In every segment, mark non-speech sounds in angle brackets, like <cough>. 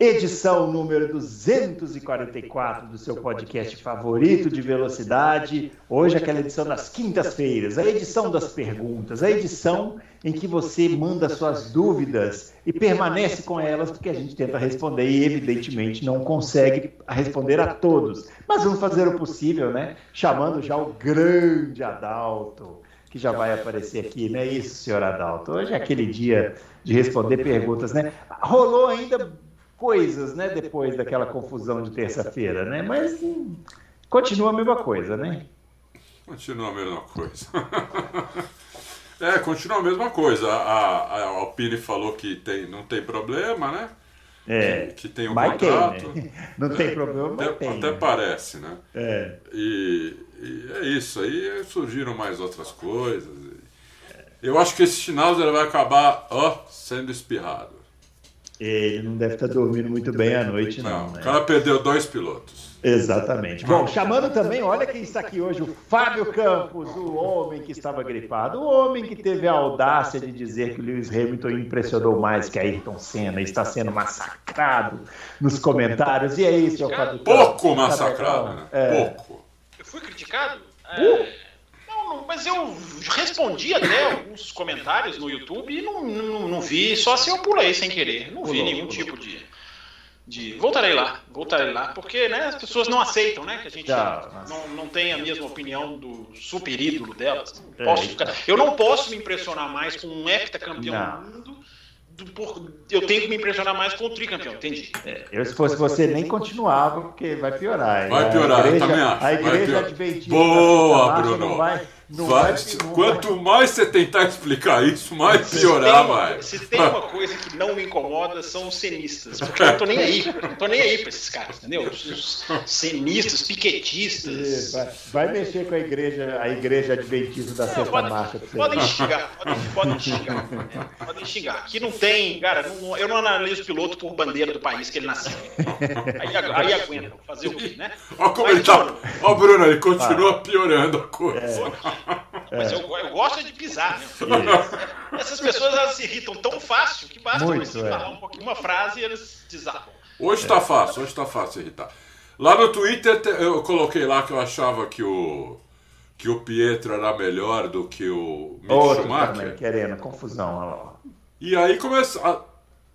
edição número 244 do seu podcast favorito de velocidade. Hoje, aquela edição das quintas-feiras, a edição das perguntas, a edição em que você manda suas dúvidas e permanece com elas, porque a gente tenta responder e, evidentemente, não consegue responder a todos. Mas vamos fazer o possível, né? Chamando já o grande Adalto que já vai aparecer aqui, não é isso, senhor Adalto? Hoje é aquele dia de responder perguntas, né? Rolou ainda coisas, né, depois daquela confusão de terça-feira, né? Mas hum, continua a mesma coisa, né? Continua a mesma coisa. <laughs> é, continua a mesma coisa. A, a Alpine falou que tem, não tem problema, né? É, que, que tem um contrato. Tem, né? Não tem problema, mas até, tem. Até né? parece, né? É. E, e é isso. Aí surgiram mais outras coisas. Eu acho que esse Schnauzer vai acabar ó, sendo espirrado. Ele não deve estar dormindo muito bem à noite, não. Não, né? o cara perdeu dois pilotos. Exatamente. Bom, chamando também, olha quem está aqui hoje, o Fábio Campos, o homem que estava gripado, o homem que teve a audácia de dizer que o Lewis Hamilton impressionou mais que Ayrton Senna, está sendo massacrado nos comentários. E é isso, o Fábio Campos. Pouco massacrado, né? É. Pouco. Eu fui criticado? É, não, mas eu respondi até alguns comentários no YouTube e não, não, não vi, só se eu pulei sem querer. Não vi nenhum pulou. tipo de, de. Voltarei lá, voltarei lá, porque né, as pessoas não aceitam, né? Que a gente Tá, não, não tem a mesma opinião do super ídolo delas. É, posso ficar- eu não posso me impressionar mais com um heptacampeão Não. do mundo. do- por- eu tenho que me impressionar mais com o tricampeão, entendi. Eu, se fosse você, nem continuava, porque vai piorar. Vai A piorar, eu igreja- também acho. A Vai igreja piorar. adventista Boa, Marcha Bruno. Não vai, não Vai- vai, não quanto mais você tentar explicar isso, mais piorar tem, vai. Se tem uma coisa que não me incomoda, são os cenistas. Porque eu não tô nem aí. Eu não tô nem aí pra esses caras, entendeu? Os, os cenistas, piquetistas. Vai, vai mexer com a igreja, a igreja adventista da Santa Marcha. você podem xingar, podem, podem xingar. né? Podem xingar. Aqui não tem, cara, não- eu não analiso o piloto por bandeira do país que ele nasceu. Aí, aí aguentam. Fazer o quê, né? Olha como Mas, ele tá. Ó, Bruno, ele continua piorando a coisa. Mas eu, eu gosto de pisar, né? Essas pessoas elas se irritam tão fácil que basta Muito, você é. falar um pouquinho, uma frase e eles desabam. Hoje tá fácil, hoje tá fácil irritar. Lá no Twitter te- eu coloquei lá que eu achava que o que o Pietro era melhor do que o Mick Outro Schumacher. também, querendo, confusão. olha lá. E aí começou. a-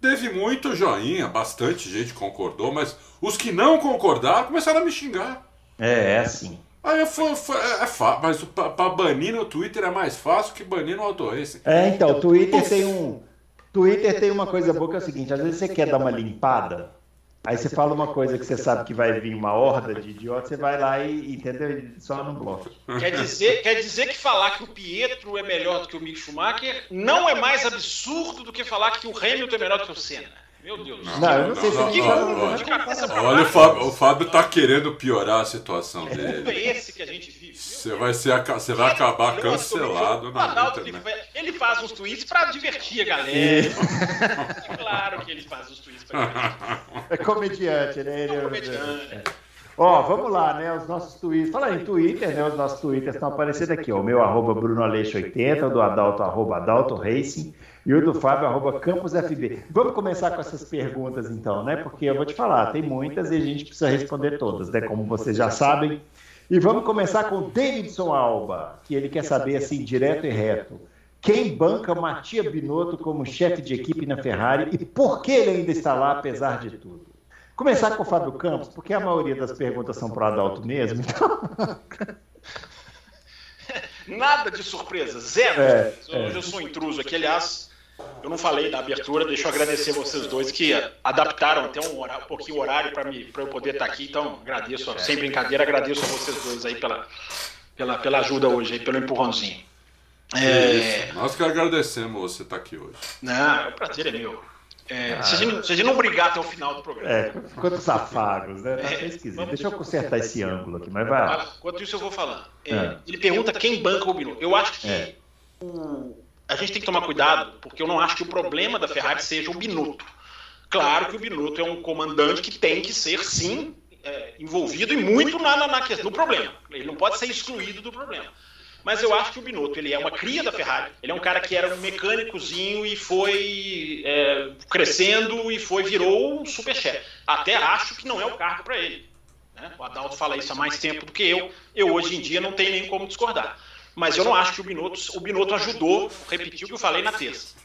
Teve muito joinha, bastante gente concordou, mas os que não concordaram começaram a me xingar. É, é assim. Aí eu fui, foi- é, é fácil, mas pra banir no Twitter é mais fácil que banir no Auto Racing. É, então, o Twitter tem um. Twitter tem uma coisa boa que é o seguinte, às vezes você quer dar uma limpada, aí você fala uma coisa que você sabe que vai vir uma horda de idiotas, você vai lá e, entendeu? Só no bloco. Quer dizer, quer dizer que falar que o Pietro é melhor do que o Mick Schumacher não é mais absurdo do que falar que o Hamilton é melhor do que o Senna. Meu Deus. Não, eu não sei se não, ele não, não. Olha, o. Fábio, o Fábio tá querendo piorar a situação mundo dele. é esse que a gente vive. Você vai, ser, você vai acabar cancelado na internet. fa- ele faz uns tweets pra divertir a galera. É claro que ele faz os tweets pra divertir. É comediante, né? Ele- É um comediante. Ó, vamos lá, né? Os nossos tweets. Fala em Twitter, né? Os nossos twitters estão aparecendo aqui, ó. O meu arroba BrunoAleixo80, o do Adalto, arroba Adalto Racing, e o do Fábio, arroba CampusFB. Vamos começar com essas perguntas, então, né? Porque eu vou te falar, tem muitas e a gente precisa responder todas, né? Como vocês já sabem. E vamos começar com o Davidson Alba, que ele quer saber, assim, direto e reto. Quem banca Matia Binotto como chefe de equipe na Ferrari e por que ele ainda está lá, apesar de tudo? Começar com o Fábio Campos, porque a maioria das perguntas são para o Adalto mesmo, então. <laughs> Nada de surpresa, zero. É, Hoje eu sou um intruso aqui, aliás. Eu não falei da abertura, deixa eu agradecer vocês dois que adaptaram até um, horário, um pouquinho o horário para eu poder estar aqui. Então, agradeço, sem brincadeira, agradeço a vocês dois aí pela, pela, pela ajuda hoje, aí, pelo empurrãozinho. É. Nós que agradecemos você estar aqui hoje. não, o prazer é meu. É, ah, se, a gente, se, a gente, não brigar até o final do programa. É, quantos afagos, né? Tá é, esquisito. Deixa eu consertar esse ângulo aqui, mas vai. Enquanto isso eu vou falando. É, é. Ele pergunta quem banca o Binotto. Eu acho que é. o, a gente tem que tomar cuidado, porque eu não acho que o problema da Ferrari seja o Binotto. Claro que o Binotto é um comandante que tem que ser, sim, é, envolvido e muito na, na, na, no problema. Ele não pode ser excluído do problema. Mas eu acho que o Binotto, ele é uma cria da Ferrari. Ele é um cara que era um mecânicozinho e foi é, crescendo e foi virou um superchefe. Até acho que não é o cargo para ele. Né? O Adalto fala isso há mais tempo do que eu. Eu hoje em dia não tenho nem como discordar. Mas eu não acho que o Binotto, o Binotto ajudou, repetiu o que eu falei na terça.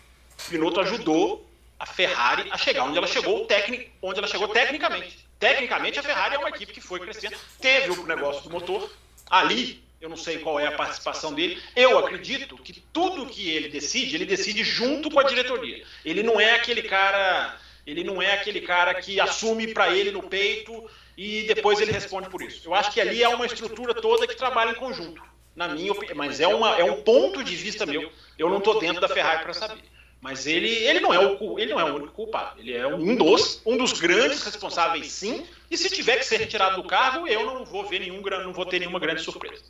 O Binotto ajudou a Ferrari a chegar onde ela chegou, tecnic, onde ela chegou tecnicamente. Tecnicamente a Ferrari é uma equipe que foi crescendo, teve o negócio do motor ali eu não sei qual é a participação dele. Eu acredito que tudo que ele decide, ele decide junto com a diretoria. Ele não é aquele cara, ele não é aquele cara que assume para ele no peito e depois ele responde por isso. Eu acho que ali é uma estrutura toda que trabalha em conjunto, na minha opinião. Mas é, uma, é um ponto de vista meu. Eu não estou dentro da Ferrari para saber. Mas ele, ele, não é o, ele não é o único culpado. Ele é um dos, um dos grandes responsáveis, sim. E se tiver que ser retirado do cargo, eu não vou ver nenhum, não vou ter nenhuma grande surpresa.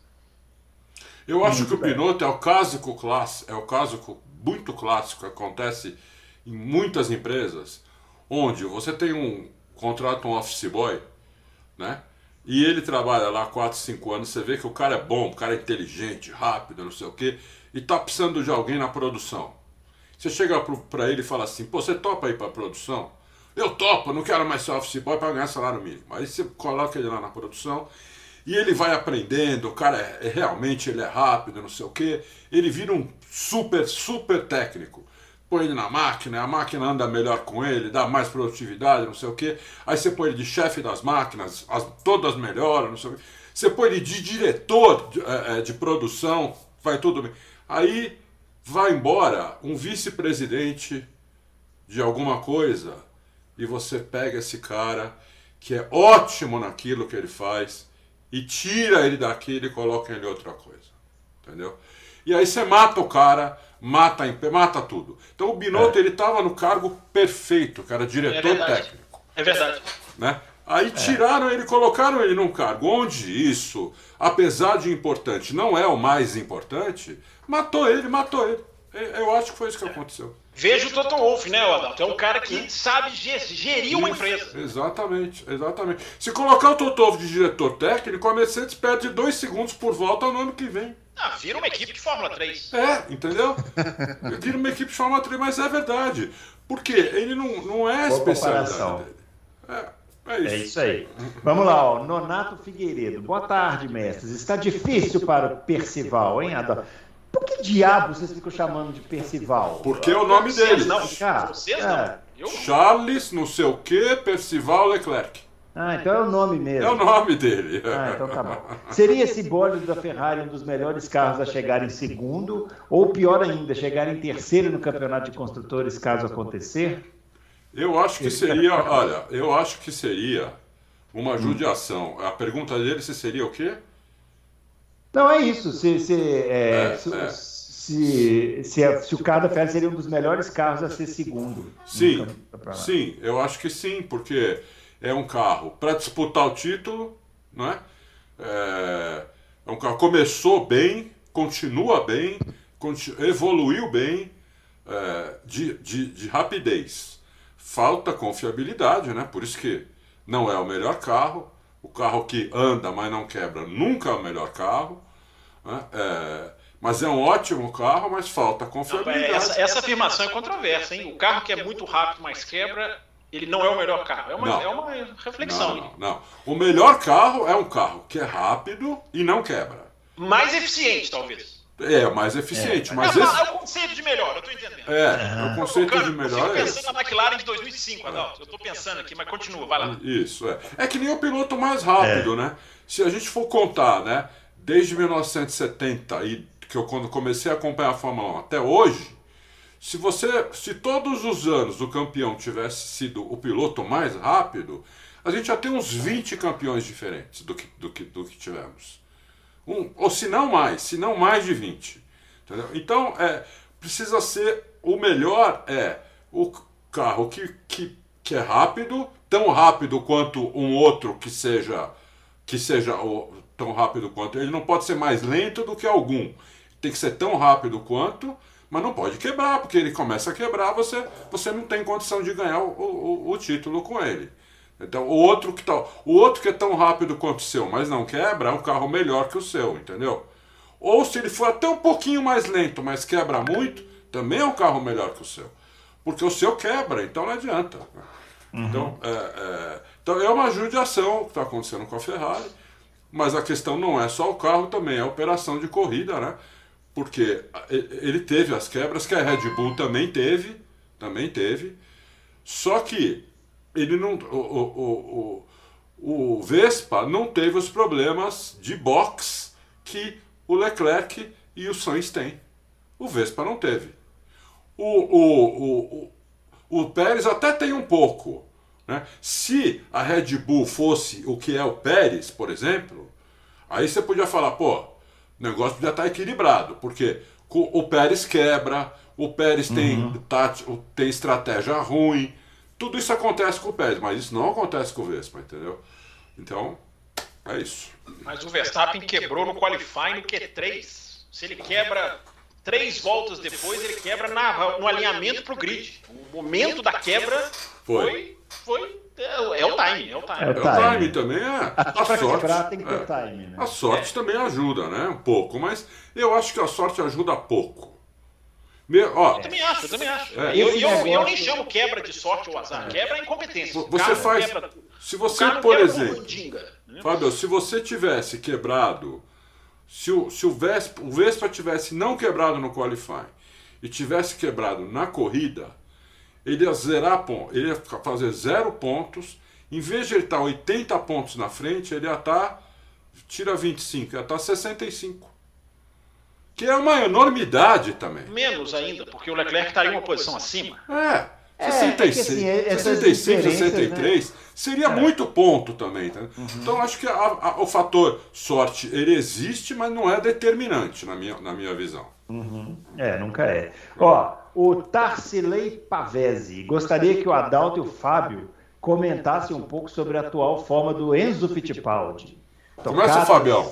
Eu acho que o Pinotto é o caso clássico, é o caso muito clássico que acontece em muitas empresas, onde você tem um contrato um office boy, né? E ele trabalha lá 4, 5 anos, você vê que o cara é bom, o cara é inteligente, rápido, não sei o quê, e tá precisando de alguém na produção. Você chega para ele e fala assim: pô, você topa ir para produção? Eu topo, não quero mais ser office boy para ganhar salário mínimo. Aí você coloca ele lá na produção e ele vai aprendendo, o cara é, é, realmente ele é rápido, não sei o que. Ele vira um super, super técnico. Põe ele na máquina, a máquina anda melhor com ele, dá mais produtividade, não sei o que. Aí você põe ele de chefe das máquinas, as, todas melhoram, não sei o que. Você põe ele de diretor de, é, é de produção, vai tudo bem. Aí vai embora um vice-presidente de alguma coisa e você pega esse cara que é ótimo naquilo que ele faz e tira ele daquilo e coloca ele outra coisa. Entendeu? E aí você mata o cara, mata, mata tudo. Então o Binotto é. ele estava no cargo perfeito, era diretor é técnico. É verdade. Né? Aí é. tiraram ele, colocaram ele num cargo onde isso, apesar de importante, não é o mais importante, matou ele, matou ele. Eu acho que foi isso que aconteceu. Veja o Toto Wolff, né, Adalto? É um cara que sabe gerir uma empresa. Exatamente, exatamente. Se colocar o Toto Wolff de diretor técnico, a Mercedes perde dois segundos por volta no ano que vem. Ah, vira uma equipe de Fórmula 3. É, entendeu? vira uma equipe de Fórmula 3, mas é verdade. Porque ele não, não é a especialidade dele. É. É isso. é isso. aí. Vamos lá, ó. Nonato Figueiredo. Boa tarde, mestres. Está difícil para o Percival, hein, Adalto? Por que diabo vocês ficam chamando de Percival? Porque é o nome dele. Não, vocês não. É. Charles, não sei o que, Percival Leclerc. Ah, então é o nome mesmo. É o nome dele. Ah, então tá bom. <laughs> Seria esse bólido da Ferrari um dos melhores carros a chegar em segundo, ou pior ainda, chegar em terceiro no campeonato de construtores, caso acontecer? Eu acho que seria, olha, eu acho que seria uma judiação. A pergunta dele se seria o quê? Não, é isso. Se, se, é, é, se, é. Se, se, se, o carro da Ferrari seria um dos melhores carros a ser segundo. Sim, sim, eu acho que sim, porque é um carro para disputar o título, não é? é? É um carro começou bem, continua bem, continu, evoluiu bem é, de, de, de rapidez. Falta confiabilidade, né? Por isso que não é o melhor carro o carro que anda, mas não quebra, nunca é o melhor carro. Né? É, mas é um ótimo carro, mas falta confiabilidade. essa, essa, afirmação é controversa, hein? O carro que é muito rápido, mas quebra, ele não é o melhor carro. É uma, é uma reflexão. Não, não, não, O melhor carro é um carro que é rápido e não quebra. Mais eficiente, talvez. É, mais eficiente. É. Mas é, esse... é o conceito de melhor, eu tô entendendo. É, o conceito de melhor eu é pensando na McLaren de 2005, Adalto. Eu tô pensando aqui, mas continua, vai lá. Isso, é. É que nem o piloto mais rápido, é. né? Se a gente for contar, né? Desde 1970 e que eu quando comecei a acompanhar a Fórmula 1 até hoje, se você, se todos os anos o campeão tivesse sido o piloto mais rápido, a gente já tem uns 20 campeões diferentes do que, do que, do que tivemos. Um, ou se não mais, se não mais de 20. Entendeu? Então, é, precisa ser o melhor é o, carro que, que, que é rápido, tão rápido quanto um outro que seja que seja tão rápido quanto. Ele não pode ser mais lento do que algum. Tem que ser tão rápido quanto, mas não pode quebrar, porque ele começa a quebrar, você, você não tem condição de ganhar o, o, o título com ele. Então, o outro, que tá, o outro que é tão rápido quanto o seu, mas não quebra, é um carro melhor que o seu, entendeu? Ou se ele for até um pouquinho mais lento, mas quebra muito, também é um carro melhor que o seu. Porque o seu quebra, então não adianta. Uhum. Então, é, é, então é uma judiação que está acontecendo com a Ferrari, mas a questão não é só o carro, também é a operação de corrida, né? Porque ele teve as quebras que a Red Bull também teve, também teve, só que ele não, o, o, o, o Vespa não teve os problemas de box que o Leclerc e o Sainz têm. O Vespa não teve. O, o, o, o, o Pérez até tem um pouco. Né? Se a Red Bull fosse o que é o Pérez, por exemplo, aí você podia falar, pô, o negócio podia estar equilibrado, porque o Pérez quebra, o Pérez uhum. tem, tático, tem estratégia ruim, tudo isso acontece com o Pérez, mas isso não acontece com o Vespa, entendeu? Então, é isso. Mas o Verstappen quebrou no qualifying no Q3. Se ele quebra três voltas depois, ele quebra na, no alinhamento para o grid. O momento da quebra foi. foi, é, é, o time, é o time. É o time, é o time também é. A sorte, quebrar, tem que ter é, time, né? A sorte também ajuda, né? Um pouco, mas eu acho que a sorte ajuda pouco. ó, eu também acho, eu também acho. É, eu, eu, eu, eu, nem chamo quebra de sorte ou azar, quebra é incompetência. Você faz. Quebra, se você, por exemplo. Fábio, se você tivesse quebrado se o, se o, Vespa, o Vespa tivesse não quebrado no qualifying e tivesse quebrado na corrida, ele ia zerar ponto, ele ia fazer zero pontos. Em vez de ele estar 80 pontos na frente, ele ia estar. Tira 25, ia estar 65. Que é uma enormidade também. Menos ainda, porque o Leclerc estaria uma posição acima. É. 66, é, é 65, 63 né? seria é. muito ponto também. Tá? Uhum. Então acho que a, a, o fator sorte ele existe, mas não é determinante na minha, na minha visão. Uhum. É, nunca é. Ó, o Tarsilei Pavese gostaria que o Adalto e o Fábio comentassem um pouco sobre a atual forma do Enzo Fittipaldi. Começa, Fabião.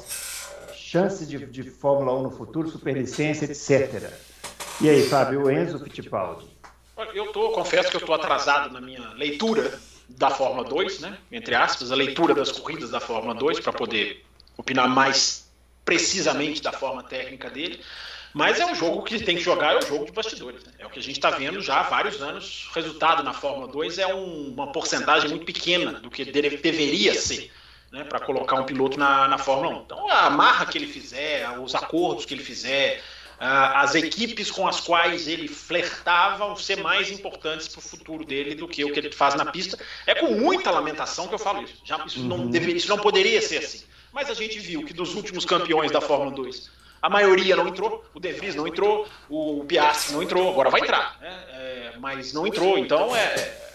Chances de, de Fórmula 1 no futuro, superlicência, etc. E aí, Fábio, o Enzo Fittipaldi? Eu tô, confesso que eu estou atrasado na minha leitura da Fórmula 2, né? Entre aspas, a leitura das corridas da Fórmula 2 para poder opinar mais precisamente da forma técnica dele. Mas é um jogo que tem que jogar, é um jogo de bastidores. Né? É o que a gente está vendo já há vários anos. O resultado na Fórmula 2 é um, uma porcentagem muito pequena do que deve, deveria ser né, para colocar um piloto na, na Fórmula 1. Então, a marra que ele fizer, os acordos que ele fizer, as equipes com as quais ele flertava vão ser mais importantes para o futuro dele do que o que ele faz na pista. É com muita lamentação que eu falo isso. Já, isso, não uhum. deveria, isso não poderia ser assim. Mas a gente viu que dos últimos campeões da Fórmula 2, a maioria não entrou, o De Vries não entrou, o Piastri não entrou, agora vai entrar, né? é, mas não entrou. Então, é,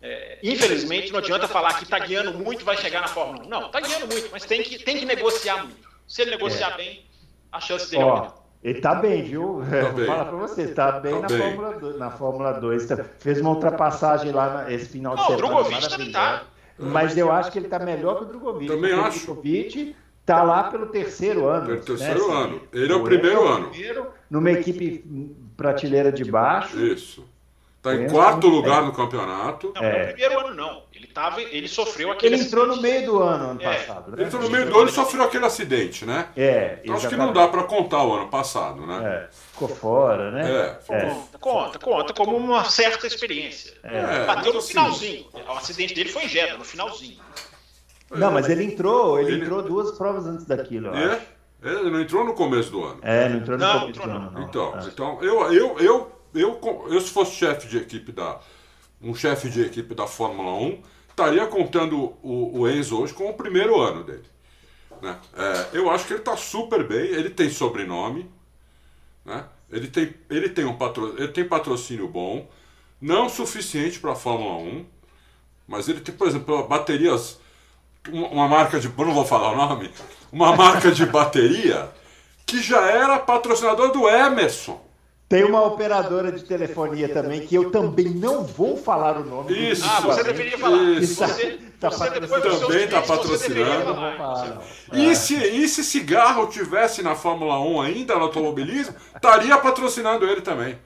é, infelizmente, não adianta falar que está guiando muito vai chegar na Fórmula 1. Não, está guiando muito, mas tem que, tem que negociar muito. Se ele negociar é. bem, a chance dele aumentar. Ele tá bem, viu? <laughs> Tá Vou falar para você, tá bem, tá na, bem. Fórmula 2, na Fórmula 2. Tá, fez uma ultrapassagem lá na, esse final de semana. O Drogovic também tá. Mas eu acho que ele tá melhor que o Drogovic. Também acho. O Drogovic tá lá pelo terceiro ano. Pelo terceiro né? ano. Ele é o primeiro ano. Primeiro, numa equipe prateleira de baixo. Isso. Tá em quarto lugar no campeonato. Não, é. no primeiro ano não. Ele, tava, ele sofreu aquele Ele entrou acidente. no meio do ano, ano é. passado. Né? Ele entrou no meio do ano e sofreu aquele acidente, né? É. Então acho que não dá para contar o ano passado, né? É. Ficou fora, né? É. é. Conta, conta, conta, como uma certa experiência. É. Bateu no assim, finalzinho. O acidente dele foi em Jeddah, no finalzinho. Não, mas ele entrou, ele, ele... entrou duas provas antes daquilo, eu é? acho. Ele não entrou no começo do ano. É, não entrou no não, começo do ano. Não. Então, então eu, eu, eu eu, eu se fosse chefe de equipe da um chefe de equipe da Fórmula 1, estaria contando o, o Enzo hoje com o primeiro ano dele. Né? É, eu acho que ele está super bem, ele tem sobrenome, né? ele, tem, ele, tem um patro, ele tem patrocínio bom, não suficiente para a Fórmula 1, mas ele tem, por exemplo, baterias, uma, marca de. não vou falar o nome, uma marca de bateria que já era patrocinador do Emerson. Tem uma operadora de telefonia também que eu também não vou falar o nome. Isso. Ah, você deveria falar. Isso. Você, Tá você depois Também tá deveria patrocinando. falar. E se, e se cigarro tivesse na Fórmula 1 ainda, no automobilismo, estaria patrocinando ele também.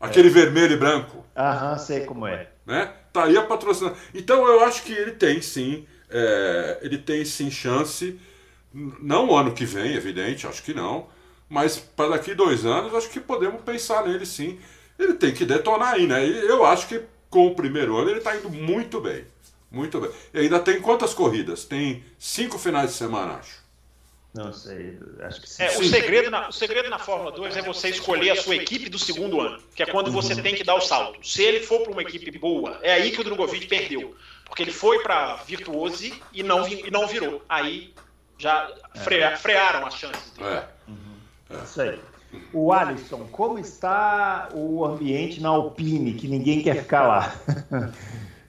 Aquele vermelho e branco, Aham, sei como é. né? Estaria patrocinando. Então eu acho que ele tem sim, é, ele tem sim chance, não o ano que vem, evidente, acho que não, mas para daqui dois anos, acho que podemos pensar nele sim. Ele tem que detonar aí, né? E eu acho que com o primeiro ano ele está indo muito bem. Muito bem. E ainda tem quantas corridas? Tem cinco finais de semana, acho. Não sei, acho que sim. É, o, segredo na, o segredo na Fórmula 2 é você escolher a sua equipe do segundo ano, que é quando você tem que dar o salto. Se ele for para uma equipe boa, é aí que o Drogovic perdeu. Porque ele foi para Virtuose e não, e não virou. Aí já frea- frearam as chances dele. É. Isso aí. O Alisson, como está o ambiente na Alpine, que ninguém quer ficar lá?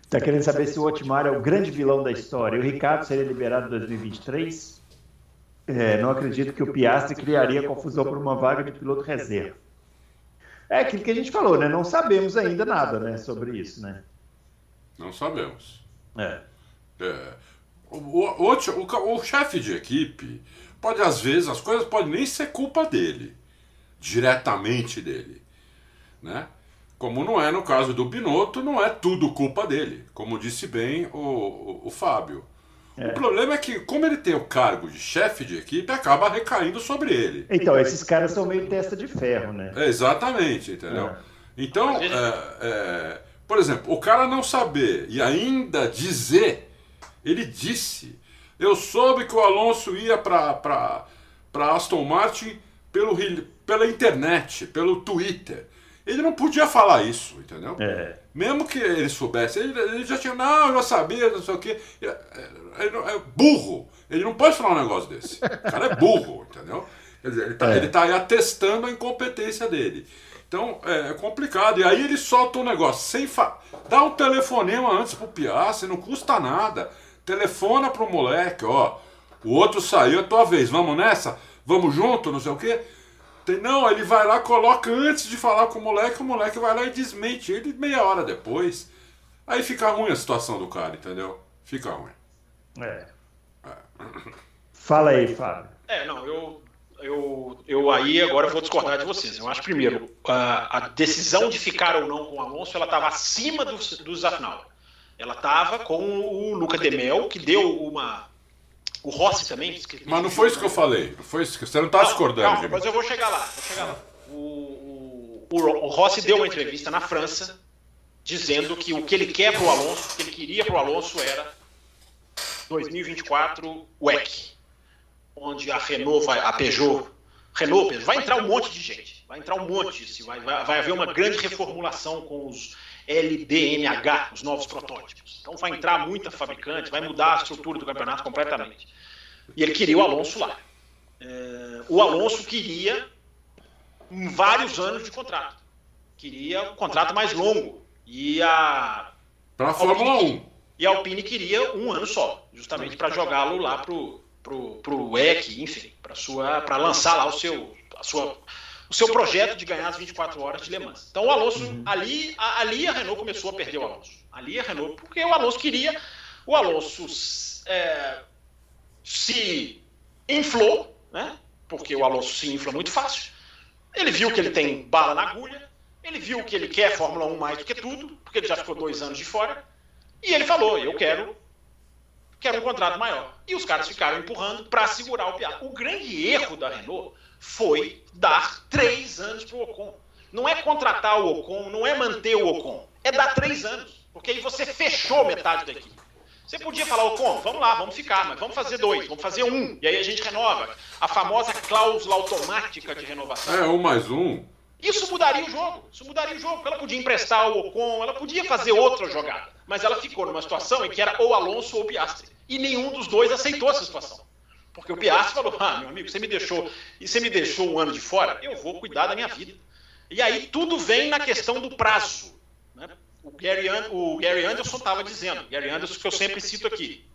Está <laughs> querendo saber se o Otmar é o grande vilão da história. O Ricardo seria liberado em 2023? É, não acredito que o Piastri criaria confusão por uma vaga de piloto reserva. É aquilo que a gente falou, né? Não sabemos ainda nada né, sobre isso, né? Não sabemos. É. É, o, o, o, o chefe de equipe pode, às vezes, as coisas podem nem ser culpa dele, diretamente dele. Né? Como não é no caso do Binotto, não é tudo culpa dele, como disse bem o, o, o Fábio. O problema é que, como ele tem o cargo de chefe de equipe, acaba recaindo sobre ele. Então, esses caras são meio testa de ferro, né? É, exatamente, entendeu? É. Então, é, é, por exemplo, o cara não saber e ainda dizer, ele disse, eu soube que o Alonso ia para Aston Martin pelo, pela internet, pelo Twitter. Ele não podia falar isso, entendeu? É. Mesmo que ele soubesse, ele, ele já tinha, não, eu já sabia, não sei o quê. Ele, ele é burro. Ele não pode falar um negócio desse. O cara é burro, entendeu? Quer dizer, ele tá, É. ele tá aí atestando a incompetência dele. Então é complicado. E aí ele solta um negócio sem fa... Dá um telefonema antes pro Piastri, não custa nada. Telefona pro moleque, ó. O outro saiu, é tua vez, vamos nessa? Vamos junto, não sei o quê. Tem- Não, ele vai lá, coloca antes de falar com o moleque, o moleque vai lá e desmente ele meia hora depois. Aí fica ruim a situação do cara, entendeu? Fica ruim. É. Fala aí, Fábio. É, não, eu, eu, eu aí agora vou discordar de vocês. Eu acho, primeiro, a, a decisão de ficar ou não com o Alonso, ela estava acima do, do Zafnauer. Ela estava com o Luca de Mel, que deu uma... O Rossi também. Mas não foi isso que eu falei. Não foi isso que... Você não tá Não, discordando calma, mas eu vou chegar lá. Vou chegar lá. O, o, o, Rossi deu uma entrevista na França dizendo que o que ele quer para o Alonso, o que ele queria para o Alonso era 2024 WEC, onde a Renault, vai, a Peugeot, Renault, Peugeot, vai entrar um monte de gente, vai entrar um monte, vai, vai, vai haver uma grande reformulação com os LDMH, os novos protótipos. Então vai entrar muita fabricante, vai mudar a estrutura do campeonato completamente. E ele queria o Alonso lá. É, o Alonso queria vários anos de contrato. Queria um contrato mais longo. E a, Pra Fórmula 1. e a Alpine queria um ano só, justamente para jogá-lo lá pro, pro, pro WEC, enfim, para lançar lá o seu, a sua, o seu projeto de ganhar as 24 horas de Le Mans. Então o Alonso, ali, a, ali a Renault começou a perder o Alonso. Ali a Renault, porque o Alonso queria, o Alonso é, se inflou, né? Porque o Alonso se infla muito fácil. Ele viu que ele tem bala na agulha, ele viu que ele quer Fórmula 1 mais do que tudo, porque ele já ficou dois anos de fora. E ele falou: eu quero, quero um contrato maior. E os caras ficaram empurrando para segurar o Piastri. O grande erro da Renault foi dar três anos para o Ocon. Não é contratar o Ocon, não é manter o Ocon, é dar três anos, porque aí você fechou metade da equipe. Você podia falar, Ocon, vamos lá, vamos ficar, mas vamos fazer dois, vamos fazer um, e aí a gente renova. A famosa cláusula automática de renovação. É, um mais um. Isso mudaria o jogo. Isso mudaria o jogo. Ela podia emprestar o Ocon, ela podia fazer outra jogada. Mas ela ficou numa situação em que era ou Alonso ou Piastri. E nenhum dos dois aceitou essa situação. Porque o Piastri falou: ah, meu amigo, você me deixou e você me deixou um ano de fora, eu vou cuidar da minha vida. E aí tudo vem na questão do prazo. Né? O, Gary, o Gary Anderson estava dizendo, Gary Anderson que eu sempre cito aqui,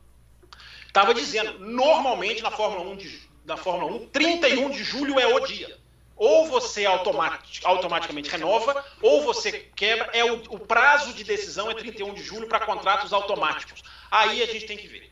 estava dizendo, normalmente na Fórmula 1 de, na Fórmula 1, 31 de julho é o dia. ou você automatic, automaticamente renova, ou você quebra. É o, o, prazo de decisão é 31 de julho para contratos automáticos. Aí a gente tem que ver.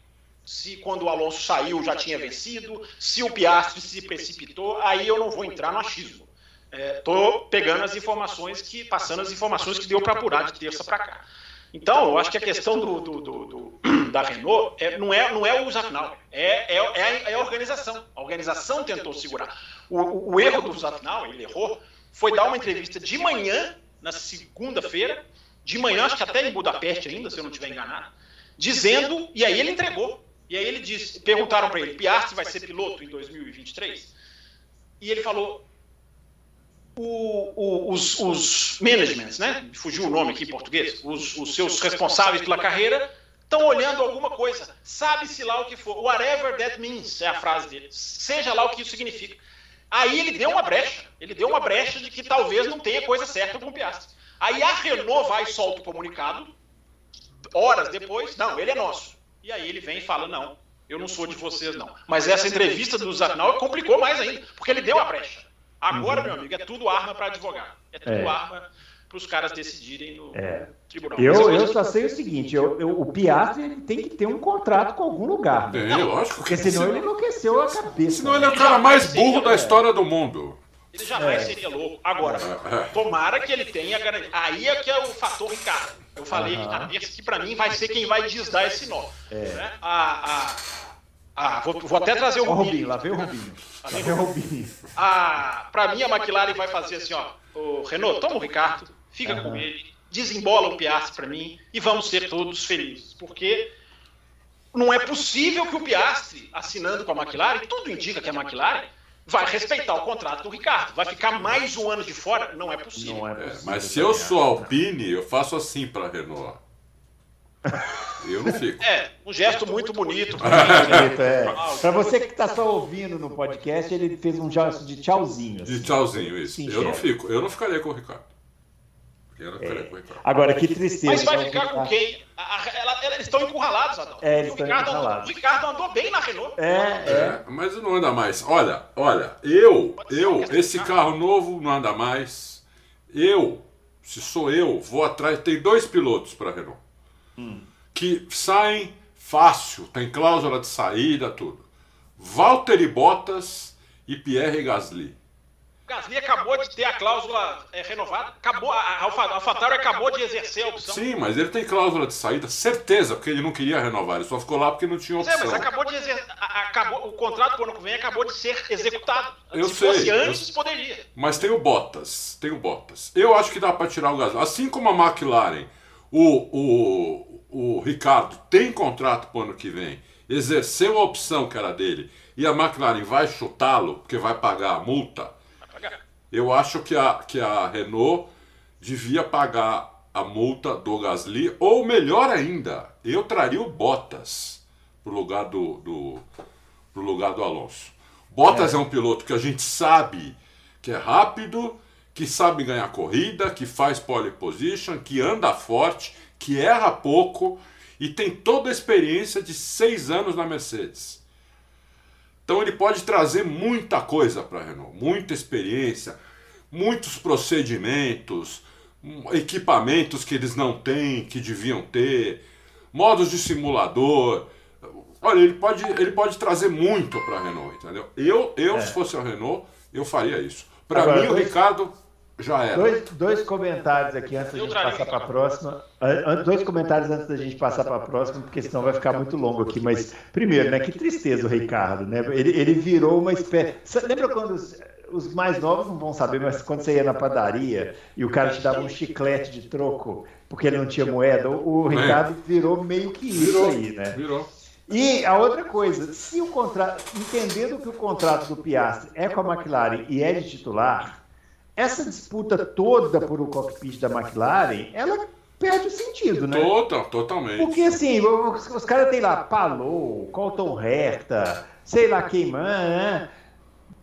Se quando o Alonso saiu já tinha vencido, se o Piastri se precipitou, aí eu não vou entrar no achismo. Estou é, pegando as informações que, passando as informações que deu para apurar de terça para cá. Então, eu acho que a questão do, do, do, do <clears throat> da Renault é, não, é, não é o final, é, é, é, a, é, a, organização. A organização tentou segurar. O, o erro do Zafnal, ele errou, foi dar uma entrevista de manhã, na segunda-feira, de manhã, acho que até em Budapeste ainda, se eu não estiver enganado, dizendo, e aí ele entregou. E aí ele disse, perguntaram para ele, Piastri vai ser piloto em 2023? E ele falou, o, o, os, os managements, né? Fugiu o nome aqui em português, os, os seus responsáveis pela carreira estão olhando alguma coisa, sabe-se lá o que for, whatever that means, é a frase dele, seja lá o que isso significa. Aí ele deu uma brecha. Ele deu uma brecha de que talvez não tenha coisa certa com o Piastri. Aí a Renault vai e solta o comunicado, horas depois, não, ele é nosso. E aí ele vem e fala, não, eu não sou de vocês, não. Mas essa entrevista do Zarnal complicou mais ainda, porque ele deu a brecha. Agora, uhum. meu amigo, é tudo arma para advogar. É tudo é. arma para os caras decidirem no é. tribunal. Eu, eu só sei o seguinte: eu, eu, o Piastri tem que ter um contrato com algum lugar. Né? Tem, lógico. Porque senão ele enlouqueceu a cabeça. Senão ele é o cara mais burro da história do mundo. Ele jamais é. seria louco. Agora, é, é. tomara que ele tenha garantia. Aí é que é o fator Ricardo. Eu falei uhum. aqui na terça que para mim vai ser quem vai desdar esse nó. É. Né? A, a, a, vou, vou, até trazer o Rubinho. Rubinho. Lá vem o Rubinho. Lá vem o Rubinho. Para mim, a McLaren vai fazer assim: ó, o Renault, toma o Ricardo fica uhum. com ele, desembola o Piastri para mim e vamos ser todos felizes, porque não é possível que o Piastri, assinando com a McLaren, tudo indica que a McLaren vai respeitar o contrato do Ricardo, vai ficar mais um ano de fora, não é possível. Não é possível é, mas se eu sou Alpine, eu faço assim para a Renault. Eu não fico. É, um gesto muito bonito. bonito <laughs> é. Para você que está só ouvindo no podcast, ele fez um gesto de tchauzinho. Assim. De tchauzinho, isso. eu não fico, eu não ficaria com o Ricardo. É. Agora, que tristeza. Mas vai ficar com quem? ela, eles estão encurralados, Adão. É, eles o, Ricardo andou, o Ricardo andou bem na Renault. É, é, é. Mas não anda mais. Olha, olha, eu, eu, esse carro novo não anda mais. Eu, se sou eu, vou atrás. Tem dois pilotos para a Renault. Hum. Que saem fácil, tem cláusula de saída, tudo. Valtteri Bottas e Pierre Gasly. Gasly acabou de ter a cláusula é, renovada, acabou, a AlphaTauri acabou de exercer a opção. Sim, mas ele tem cláusula de saída, certeza, porque ele não queria renovar, ele só ficou lá porque não tinha opção. É, mas acabou de exer... acabou, o contrato do ano que vem acabou de ser executado. Eu Se sei, fosse antes, eu... poderia. Mas tem o Bottas, tem o Bottas. Eu acho que dá para tirar o Gasly. Assim como a McLaren, o, o, o Ricardo tem contrato para o ano que vem, exerceu a opção que era dele, e a McLaren vai chutá-lo, porque vai pagar a multa eu acho que a, que a Renault devia pagar a multa do Gasly, ou melhor ainda, eu traria o Bottas para o lugar do, do, pro lugar do Alonso. Bottas é. é um piloto que a gente sabe que é rápido, que sabe ganhar corrida, que faz pole position, que anda forte, que erra pouco e tem toda a experiência de seis anos na Mercedes. Então ele pode trazer muita coisa para a Renault, muita experiência, muitos procedimentos, equipamentos que eles não têm, que deviam ter, modos de simulador. Olha, ele pode, ele pode trazer muito para a Renault, entendeu? Eu, eu é. se fosse a Renault, eu faria isso. Para mim, o Ricardo já era. Dois, dois comentários aqui antes da gente passar para a próxima. Dois comentários antes da gente passar para a próxima, porque senão vai ficar muito longo aqui. Mas, primeiro, né? Que tristeza o Ricardo, né? Ele, ele virou uma espécie. Lembra quando os, os, mais novos não vão saber, mas quando você ia na padaria e o cara te dava um chiclete de troco porque ele não tinha moeda, o Ricardo virou meio que isso aí, né? Virou. E a outra coisa, se o contrato, entendendo que o contrato do Piastri é com a McLaren e é de titular, essa disputa toda por o cockpit da McLaren, ela perde o sentido, né? Total, totalmente. Porque assim, os, os caras têm lá Palou, Colton Herta, sei lá quem, né?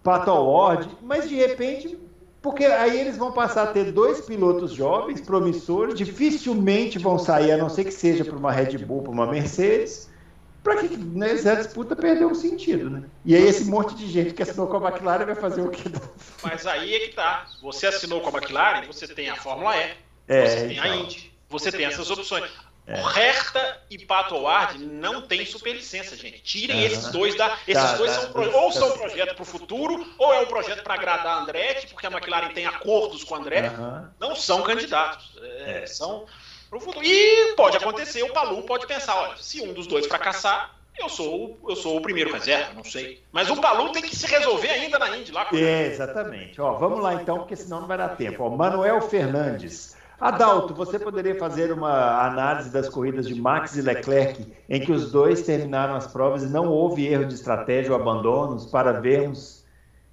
Pato Ward, mas de repente, porque aí eles vão passar a ter dois pilotos jovens, promissores, dificilmente vão sair, a não ser que seja para uma Red Bull, para uma Mercedes. Para que nessa disputa perdeu o sentido, né? E aí esse monte de gente que assinou com a McLaren vai fazer o quê? Mas aí é que tá. Você assinou com a McLaren, você tem a Fórmula E, é, você tem então. a Indy, você tem essas opções. É. Hertha e Pato Ward não tem superlicença, gente. Tirem uhum. esses dois da. Esses tá, dois tá, são pro... ou são um projeto para o futuro, ou é um projeto para agradar a Andretti, porque a McLaren tem acordos com a Andretti. Uhum. Não são candidatos. É, é. São pro futuro. E pode acontecer, o Palu pode pensar: olha, se um dos dois fracassar, eu sou, eu sou o primeiro reserva, não sei. Mas o Palu tem que se resolver ainda na Indy lá. É, exatamente. Ó, vamos lá então, porque senão não vai dar tempo. Ó, Manuel Fernandes. Adalto, você poderia fazer uma análise das corridas de Max e Leclerc, em que os dois terminaram as provas e não houve erro de estratégia ou abandonos, para vermos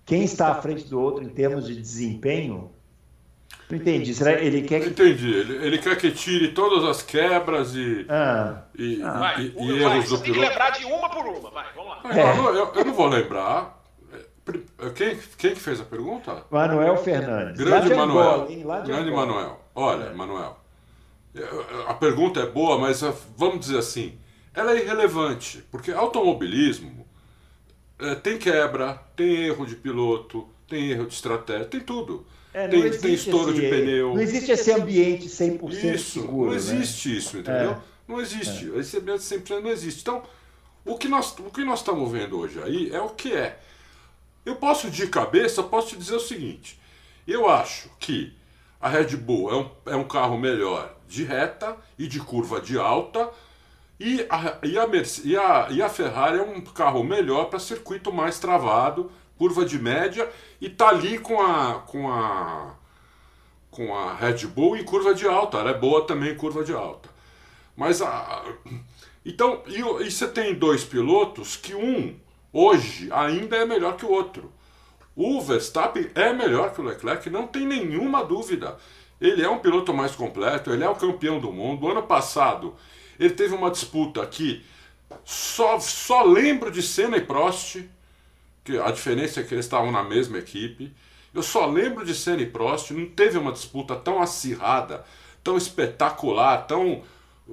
quem está à frente do outro em termos de desempenho? Não entendi. Será ele quer que... Entendi. Ele, ele quer que tire todas as quebras e, ah. e, ah. Vai, e, e erros do piloto. Tem que lembrar de uma por uma. Vai, vamos lá. É. Eu, eu, eu, não vou lembrar. Quem, quem que fez a pergunta? Manuel Fernandes. Grande Manuel. Grande Manuel. Olha, é. Manuel, a pergunta é boa, mas vamos dizer assim, ela é irrelevante, porque automobilismo é, tem quebra, tem erro de piloto, tem erro de estratégia, tem tudo. É, tem, tem estouro esse, de pneu. Não existe esse ambiente 100% isso, seguro. Não né? existe né? isso, entendeu? É. Não existe. É. Esse ambiente 100% não existe. Então, o que, nós, o que nós estamos vendo hoje aí é o que é. Eu posso, de cabeça, posso te dizer o seguinte. Eu acho que a Red Bull é um, é um carro melhor de reta e de curva de alta, e a, e a, e a, e a Ferrari é um carro melhor para circuito mais travado, curva de média, e tá ali com a, com a, com a Red Bull em curva de alta. Ela é boa também em curva de alta. Mas a. Então, e, e você tem dois pilotos que um, hoje, ainda é melhor que o outro. O Verstappen é melhor que o Leclerc, não tem nenhuma dúvida. Ele é um piloto mais completo, ele é o campeão do mundo. Ano passado, ele teve uma disputa que só, só lembro de Senna e Prost, que a diferença é que eles estavam na mesma equipe. Eu só lembro de Senna e Prost, não teve uma disputa tão acirrada, tão espetacular, tão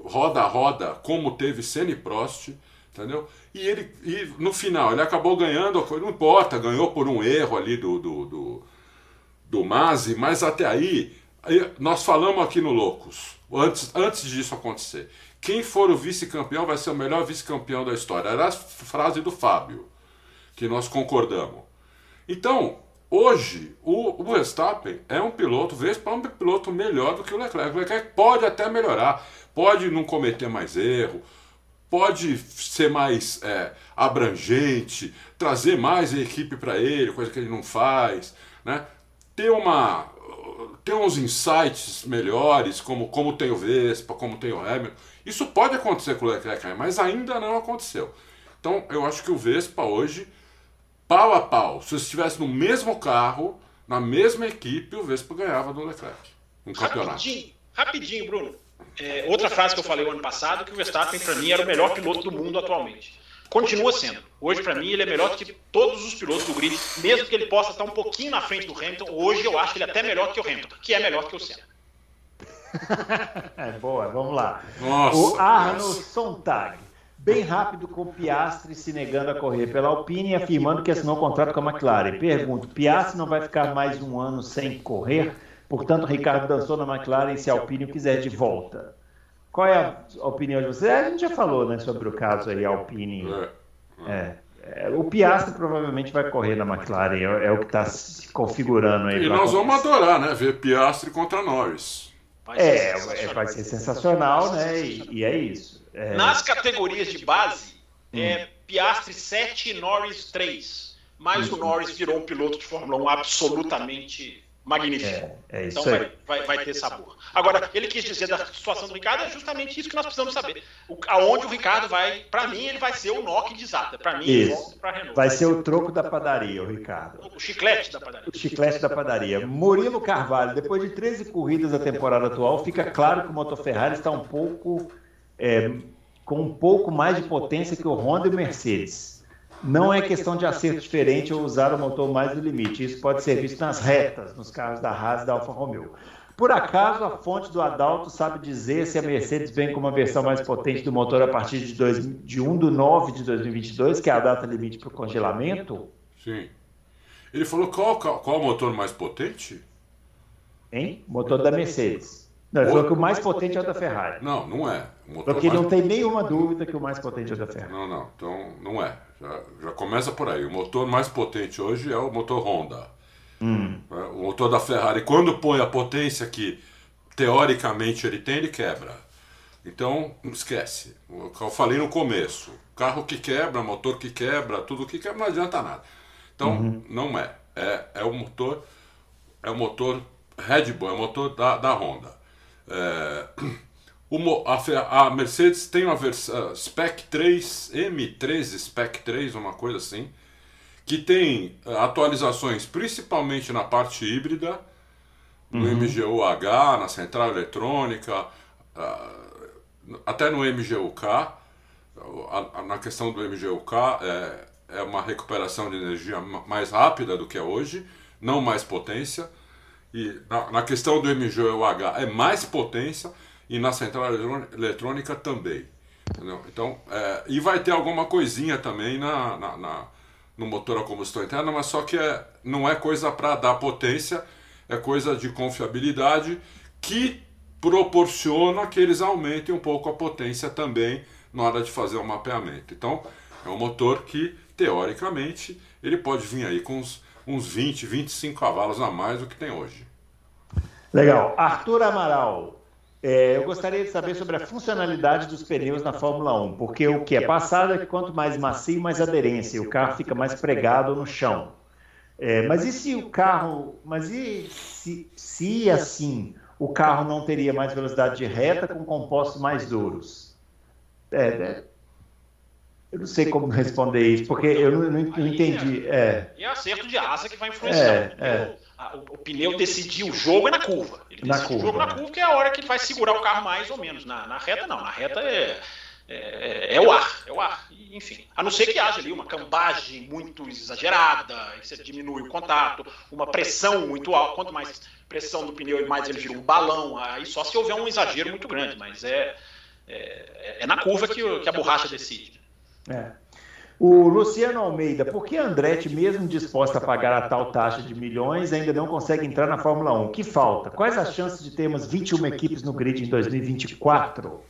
roda a roda como teve Senna e Prost, entendeu? E ele, e no final, ele acabou ganhando, não importa, ganhou por um erro ali do, do, do, do Masi, mas até aí, nós falamos aqui no Loucos, antes, antes disso acontecer. Quem for o vice-campeão vai ser o melhor vice-campeão da história. Era a frase do Fábio, que nós concordamos. Então, hoje, o, o Verstappen é um piloto, Vespa é um piloto melhor do que o Leclerc. O Leclerc pode até melhorar, pode não cometer mais erro, pode ser mais é, abrangente, trazer mais equipe para ele, coisa que ele não faz, né? ter, uma, ter uns insights melhores, como, como tem o Vespa, como tem o Hamilton. Isso pode acontecer com o Leclerc, mas ainda não aconteceu. Então eu acho que o Vespa hoje, pau a pau, se estivesse no mesmo carro, na mesma equipe, o Vespa ganhava do Leclerc. Um campeonato. Rapidinho, rapidinho, Bruno. É, outra frase que eu falei o ano passado, que o Verstappen, para mim, era o melhor piloto do mundo atualmente. Continua sendo. Hoje, para mim, ele é melhor do que todos os pilotos do grid, mesmo que ele possa estar um pouquinho na frente do Hamilton. Hoje, eu acho ele até melhor que o Hamilton, que é melhor que o Senna. <laughs> é, boa, vamos lá. Nossa, o Arno Sontag, bem rápido com Piastri se negando a correr pela Alpine e afirmando que assinou um contrato com a McLaren. Pergunto, Piastri não vai ficar mais um ano sem correr? Portanto, Ricardo dançou na McLaren se a Alpine o quiser de volta. Qual é a opinião de você? A gente já falou né, sobre o caso aí, Alpine. É, é, o Piastri provavelmente vai correr na McLaren, é, é o que está se configurando aí. E nós vamos adorar, né? Ver Piastri contra Norris. Vai é, é vai ser sensacional, né? E, e é isso. É... Nas categorias de base, hum. é Piastri 7 e Norris 3. Mas hum. o Norris virou um piloto de Fórmula 1 absolutamente magnífico. É, é então vai, vai, vai, ter sabor. Agora, ele quis dizer da situação do Ricardo, é justamente isso que nós precisamos saber. O, aonde o Ricardo vai, para mim, ele vai ser o Nokia de Zata. Para mim, isso. Para Renault. Vai, vai ser o troco da padaria, o Ricardo. O chiclete da padaria. O chiclete da padaria. Murilo Carvalho, depois de 13 corridas da temporada atual, fica claro que o Motor Ferrari está um pouco. É, com um pouco mais de potência que o Honda e o Mercedes. Não é questão de acerto diferente ou usar o motor mais do limite. Isso pode ser visto nas retas, nos carros da Haas e da Alfa Romeo. Por acaso a fonte do Adalto sabe dizer se a Mercedes vem com uma versão mais potente do motor a partir de, dois, de 1 de 9 de 2022, que é a data limite para o congelamento? Sim. Ele falou qual, qual, qual o motor mais potente? Hein? Motor da Mercedes. Não, ele falou que o mais potente é o da Ferrari. Não, não é. Porque mais... não tem nenhuma dúvida que o mais potente é o da Ferrari. Não, não. Então, não é. Já, já começa por aí. O motor mais potente hoje é o motor Honda. Hum. É, o motor da Ferrari, quando põe a potência que teoricamente ele tem, ele quebra. Então, esquece. O que eu falei no começo. Carro que quebra, motor que quebra, tudo que quebra, não adianta nada. Então, uhum. não é. é. É o motor, é o motor Red Bull, é o motor da, da Honda. É, <coughs> o, a, a, Mercedes tem uma versão Spec 3, M13 Spec 3, uma coisa assim, que tem é, atualizações principalmente na parte híbrida, no uhum. MGU-H, na central eletrônica, até no MGU-K. Na questão do MGU-K, é, é uma recuperação de energia mais rápida do que é hoje, não mais potência. E na, na questão do MGU-H é mais potência e na central eletrônica também. Entendeu? Então, é, e vai ter alguma coisinha também na, na, na, no motor a combustão interna, mas só que é, não é coisa para dar potência, é coisa de confiabilidade que proporciona que eles aumentem um pouco a potência também na hora de fazer o mapeamento. Então, é um motor que, teoricamente, ele pode vir aí com uns uns 20, 25 cavalos a mais do que tem hoje. Legal. Arthur Amaral, é, eu gostaria de saber sobre a funcionalidade dos pneus na Fórmula 1, porque o que é passado é que quanto mais macio, mais aderência, o carro fica mais pregado no chão. É, mas e se o carro, mas e se, se assim o carro não teria mais velocidade de reta com compostos mais duros? É, é eu não sei como responder isso, porque eu não, não, não entendi. É. E é acerto de asa que vai influenciar. É, é. O, o, pneu decidir o jogo é na curva. Ele na curva, o jogo na né? curva, que é a hora que ele vai segurar o carro mais ou menos. Na, na reta, não. Na reta é, é, é, o ar. É o ar. Enfim. A não ser que haja ali uma cambagem muito exagerada, você diminui o contato, uma pressão muito alta. Quanto mais pressão do pneu, mais ele vira um balão. Aí só se houver um exagero muito grande. Mas é, é, é na curva que, que a borracha decide. É. O Luciano Almeida, por que a Andretti, mesmo disposta a pagar a tal taxa de milhões, ainda não consegue entrar na Fórmula 1? Que falta? Quais as chances de termos 21 equipes no grid em 2024?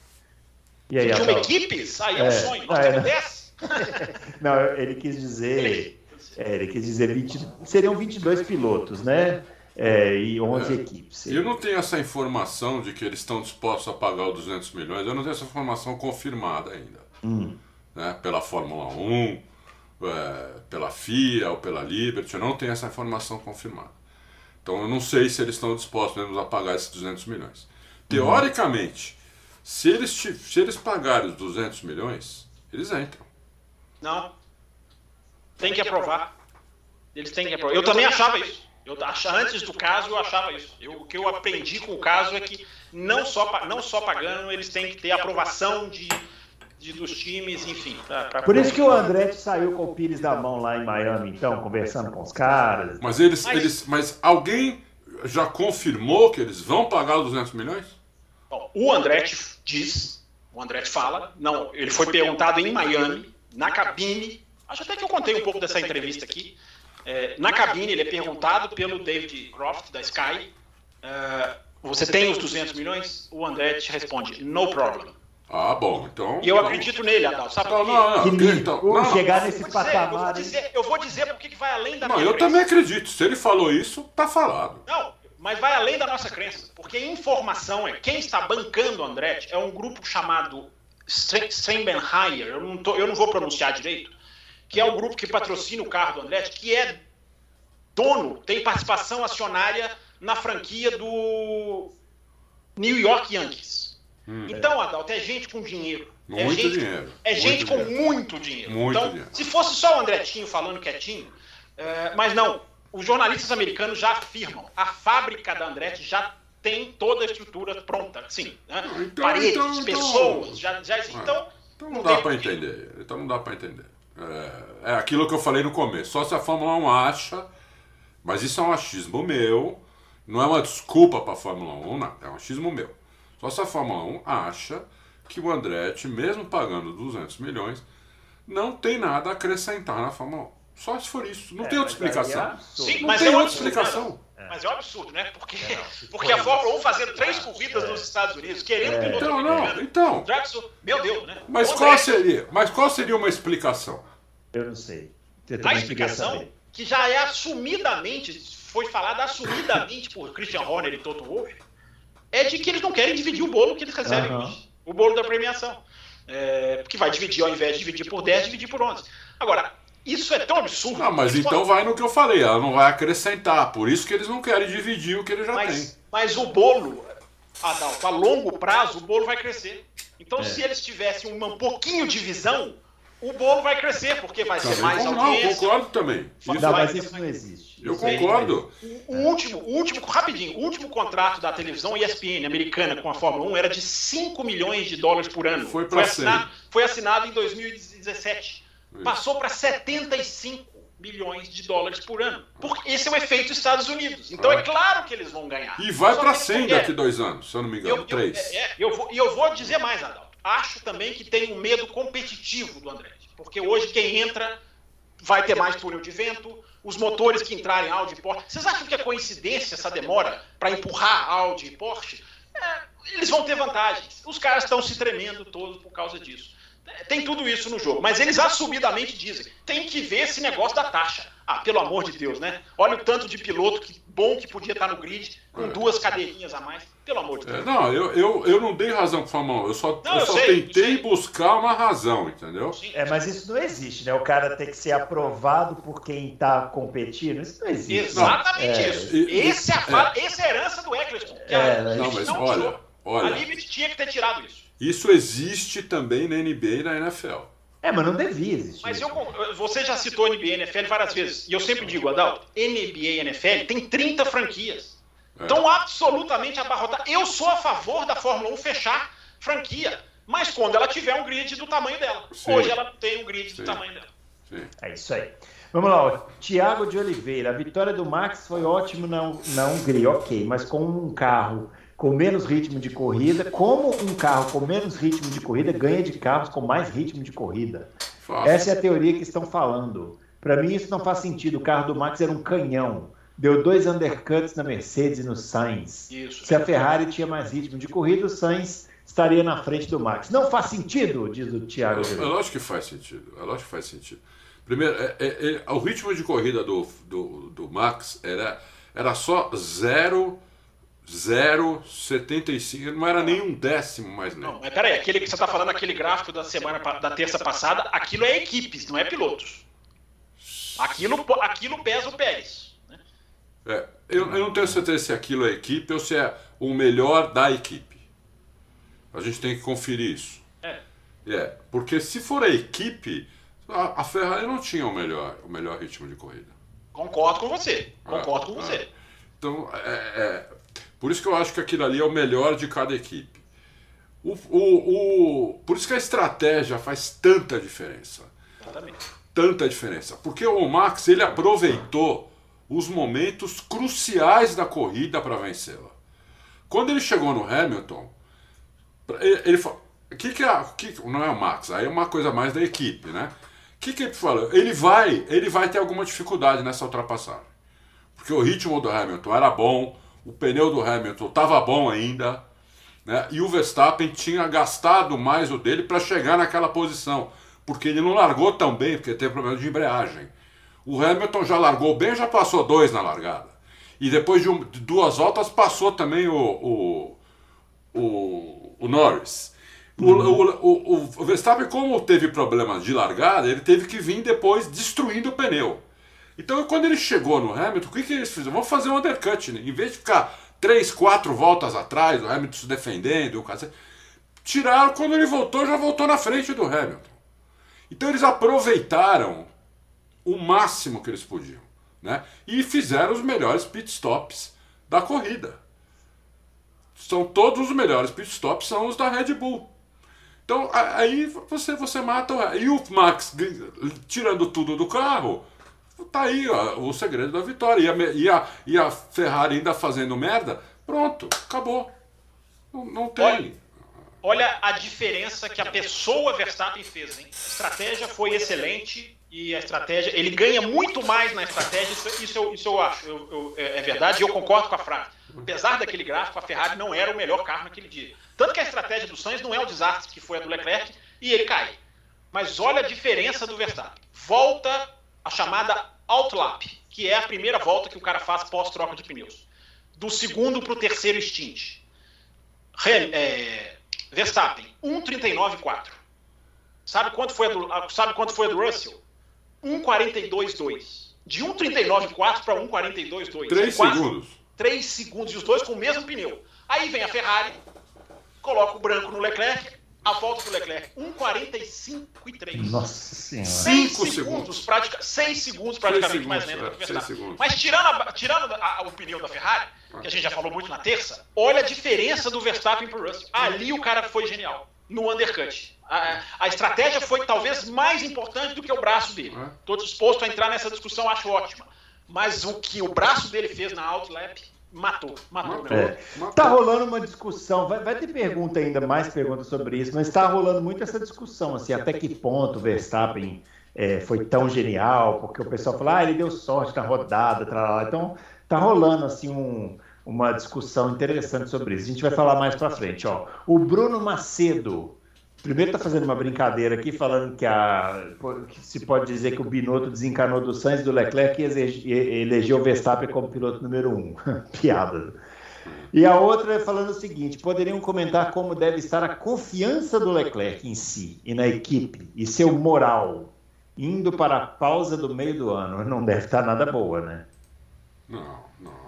E aí, 21 equipes? Aí é um é, sonho. Nós é, 10? <laughs> Não, ele quis dizer. É, ele quis dizer 20, seriam 22 pilotos, né? É, e 11 é, equipes. Eu não tenho essa informação de que eles estão dispostos a pagar os 200 milhões, eu não tenho essa informação confirmada ainda. Hum né, pela Fórmula 1, é, pela FIA ou pela Liberty, eu não tenho essa informação confirmada. Então eu não sei se eles estão dispostos mesmo a pagar esses 200 milhões. Teoricamente, uhum. se, eles, se eles pagarem os 200 milhões, eles entram. Não. Tem que aprovar. Eles têm que aprovar. Eu também achava isso. Eu, antes do caso, eu achava isso. Eu, o que eu aprendi com o caso é que não só, não só pagando, eles têm que ter aprovação de de, dos times, enfim. Pra, pra Por isso que o Andretti saiu com o Pires da mão lá em Miami, então, conversando com os caras. Mas eles, mas, eles, mas alguém já confirmou que eles vão pagar os 200 milhões? Bom, o Andretti diz, o Andretti fala, não, ele foi perguntado em Miami, na cabine, acho até que eu contei um pouco dessa entrevista aqui, é, na cabine ele é perguntado pelo David Croft, da Sky, é, você tem os 200 milhões? O Andretti responde, no problem. Ah, bom, então. E eu acredito nele, Adal. Sabe não, não, não, que então, não, chegar nesse eu patamar. eu, vou dizer, eu vou dizer porque que vai além da não, Eu também acredito. Se ele falou isso, tá falado. Não, mas vai além da nossa crença. Porque informação é. Quem está bancando o Andretti é um grupo chamado Steinbenheier. Eu não, tô, eu não vou pronunciar direito. Que é o grupo que patrocina o carro do Andretti, que é dono, tem participação acionária na franquia do New York Yankees. Hum. Então, Adalto, é gente com dinheiro. É muito é gente, dinheiro. É muito gente dinheiro. com muito dinheiro. Muito então, dinheiro. se fosse só o Andretinho falando quietinho, é, mas não, os jornalistas americanos já afirmam, a fábrica da Andretti já tem toda a estrutura pronta, sim, né? então, paredes, então, então, pessoas, já, já então, então não, não dá para entender, então não dá para entender. É, é aquilo que eu falei no começo, só se a Fórmula 1 acha, mas isso é um achismo meu, Não é uma desculpa para a Fórmula 1, não. É um achismo meu. Só se a Fórmula 1 acha que o Andretti, mesmo pagando 200 milhões, não tem nada a acrescentar na Fórmula 1. Só se for isso. Não É, tem outra é explicação. absurdo. Sim, Não mas tem é outra absurdo, explicação. né? Mas é um absurdo, né? Porque, se <laughs> porque a Fórmula 1 isso, fazendo três é. corridas nos Estados Unidos, querendo É. piloto Então, não, então. Jackson, meu Deus, né? Mas qual seria? Mas qual seria uma explicação? Eu não sei. Você A explicação que já é assumidamente, foi falada assumidamente por Christian Horner e Toto Wolff, é de que eles não querem dividir o bolo que eles recebem hoje. O bolo da premiação. É, porque vai dividir, ao invés de dividir por 10, dividir por 11. Agora, isso é tão absurdo. Não, mas então vai no que eu falei, ela não vai acrescentar. Por isso que eles não querem dividir o que eles já têm. Mas, mas o bolo, Adalto, a longo prazo, o bolo vai crescer. Então, É. se eles tivessem um pouquinho de visão, o bolo vai crescer, porque vai ser mais não, audiência. concordo também. Isso- Não, mas isso não existe. eu concordo. O último, o último, rapidinho, o último contrato da televisão ESPN americana com a Fórmula 1 era de 5 milhões de dólares por ano. Foi assinado, foi assinado em 2017. Isso. Passou para 75 milhões de dólares por ano. Porque esse é o efeito Estados Unidos. Então é claro que eles vão ganhar. E vai eles 100 não querem. daqui dois anos, se eu não me engano. Eu, eu, Três. é, é, eu vou, e eu vou dizer mais, Adalto. Acho também que tem um medo competitivo do Andretti. Porque hoje quem entra vai ter mais túnel de vento, os motores que entrarem Audi e Porsche. Vocês acham que é coincidência essa demora para empurrar Audi e Porsche? É, eles vão ter vantagens. Os caras estão se tremendo todos por causa disso. Tem tudo isso no jogo, mas eles assumidamente dizem: tem que ver esse negócio da taxa. Ah, pelo amor de Deus, né? Olha o tanto de piloto que bom que podia estar no grid, com duas cadeirinhas a mais. Pelo amor de É, Deus. não, eu, eu, eu não dei razão pro 1. Eu só, Não, eu eu só sei, tentei eu buscar uma razão, entendeu? Sim. É, mas isso não existe, né? O cara ter que ser aprovado por quem tá competindo. Isso não existe. Exatamente É, isso. e- Essa é, a fala- essa é a herança do Eccleston. É, Não, mas não olha, tirou. A olha, Liberty tinha que ter tirado isso. isso existe também na NBA e na NFL. É, mas não devia existir. Mas eu, você já citou NBA e NFL várias vezes. E eu sempre digo, Adalto, NBA e NFL tem 30 franquias. É. Estão absolutamente abarrotadas. Eu sou a favor da Fórmula 1 fechar franquia. Mas quando ela tiver um grid do tamanho dela. Sim. Hoje ela tem um grid Sim. do tamanho dela. Sim. É isso aí. Vamos lá. Tiago de Oliveira. A vitória do Max foi ótima na, na Hungria, ok, mas com um carro com menos ritmo de corrida, como um carro com menos ritmo de corrida ganha de carros com mais ritmo de corrida? Fácil. Essa é a teoria que estão falando. Para mim, isso não faz sentido. O carro do Max era um canhão. Deu dois undercuts na Mercedes e no Sainz. Isso. Se a Ferrari tinha mais ritmo de corrida, o Sainz estaria na frente do Max. Não faz sentido, diz o Thiago. É lógico que faz sentido. É lógico que faz sentido. Primeiro, é- é- é- o ritmo de corrida do, do, do Max era, era só 0,075. Não era nem um décimo mais Não, mas peraí, aquele que você está falando, aquele gráfico da semana da terça passada, aquilo é equipes, não é pilotos. Aquilo, aquilo pesa o Pérez. É, eu, eu não tenho certeza se aquilo é equipe ou se é o melhor da equipe. A gente tem que conferir isso. É. É, porque se for a equipe, a, a Ferrari não tinha o melhor, o melhor ritmo de corrida. Concordo com você. Concordo com Ah, você. Então, é, é, por isso que eu acho que aquilo ali é o melhor de cada equipe. O, o, o, por isso que a estratégia faz tanta diferença. Exatamente. Tanta diferença. Porque o Max ele aproveitou os momentos cruciais da corrida para vencê-la. Quando ele chegou no Hamilton, ele, ele falou. Que que é, que, não é o Max, aí é uma coisa mais da equipe, né? O que, que ele falou? Ele vai, ele vai ter alguma dificuldade nessa ultrapassagem. Porque o ritmo do Hamilton era bom, o pneu do Hamilton estava bom ainda, né? e o Verstappen tinha gastado mais o dele para chegar naquela posição, porque ele não largou tão bem, porque teve problema de embreagem. O Hamilton já largou bem, já passou dois na largada. E depois de, um- de duas voltas passou também o, o, o, o Norris. O, o, o, o Verstappen, como teve problemas de largada, ele teve que vir depois destruindo o pneu. Então, quando ele chegou no Hamilton, o que, que eles fizeram? Vamos fazer um undercut, né? Em vez de ficar três, quatro voltas atrás, o Hamilton se defendendo, o cacete, tiraram, quando ele voltou, já voltou na frente do Hamilton. Então, eles aproveitaram o máximo que eles podiam, né? E fizeram os melhores pit stops da corrida. São todos os melhores pit stops são os da Red Bull. Então aí você você mata e o Max tirando tudo do carro Tá aí ó, o segredo da vitória. E a, e, a, e a Ferrari ainda fazendo merda, pronto, acabou. Não, não tem. Olha, olha, a diferença que a pessoa Verstappen fez, hein? A estratégia foi excelente e a estratégia. Ele ganha muito mais na estratégia, isso, isso, eu, isso eu acho. Eu, eu, é, é verdade e eu concordo com a frase. Apesar daquele gráfico, a Ferrari não era o melhor carro naquele dia. Tanto que a estratégia do Sainz não é o desastre que foi a do Leclerc e ele cai. Mas olha a diferença do Verstappen. Volta a chamada outlap, que é a primeira volta que o cara faz pós-troca de pneus. Do segundo para o terceiro stint. É, Verstappen, 1,39,4. Sabe quanto foi a do, sabe quanto foi do Russell? 1,42,2. De 1,39,4 para 1,42,2. 3 segundos. 3 segundos, e os dois com o mesmo pneu. Aí vem a Ferrari, coloca o branco no Leclerc, a volta do Leclerc, 1,45 e 3. Nossa senhora. 6 segundos, segundos, pratica, 6 segundos praticamente mais lento é, que o Verstappen. Mas tirando, a, tirando a, a, o pneu da Ferrari, que a gente já falou muito na terça, olha a diferença do Verstappen pro Russell. Ali o cara foi genial, no undercut. A, a estratégia foi talvez mais importante do que o braço dele. Estou disposto a entrar nessa discussão, acho ótima. Mas o que o braço dele fez na outlap Matou, matou. É. Tá rolando uma discussão, vai, vai ter pergunta ainda, mais perguntas sobre isso, mas está rolando muito essa discussão, assim, até que ponto o Verstappen é, foi tão genial, porque o pessoal fala, ah, ele deu sorte na rodada, tralala. então tá rolando assim um, uma discussão interessante sobre isso. A gente vai falar mais para frente, ó. O Bruno Macedo Primeiro está fazendo uma brincadeira aqui, falando que, a, que se pode dizer que o Binotto desencanou do Sainz do Leclerc e elegeu o Verstappen como piloto número um. <laughs> Piada. E a outra é falando o seguinte: poderiam comentar como deve estar a confiança do Leclerc em si e na equipe e seu moral indo para a pausa do meio do ano. Não deve estar nada boa, né? Não, não.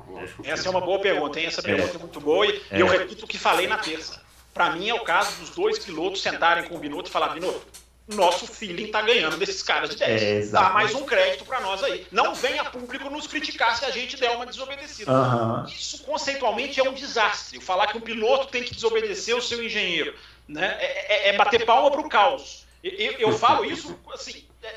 Essa é uma boa pergunta, hein? Essa pergunta é, é muito boa e é. eu repito o que falei na terça. Para mim é o caso dos dois pilotos sentarem com o Binotto e falar, Binotto, nosso feeling tá ganhando desses caras de 10. É, Dá mais um crédito para nós aí. Não venha público nos criticar se a gente der uma desobedecida. Uhum. Isso conceitualmente é um desastre. Falar que um piloto tem que desobedecer o seu engenheiro. Né? É, é, é bater palma pro caos. Eu, eu falo isso assim, é,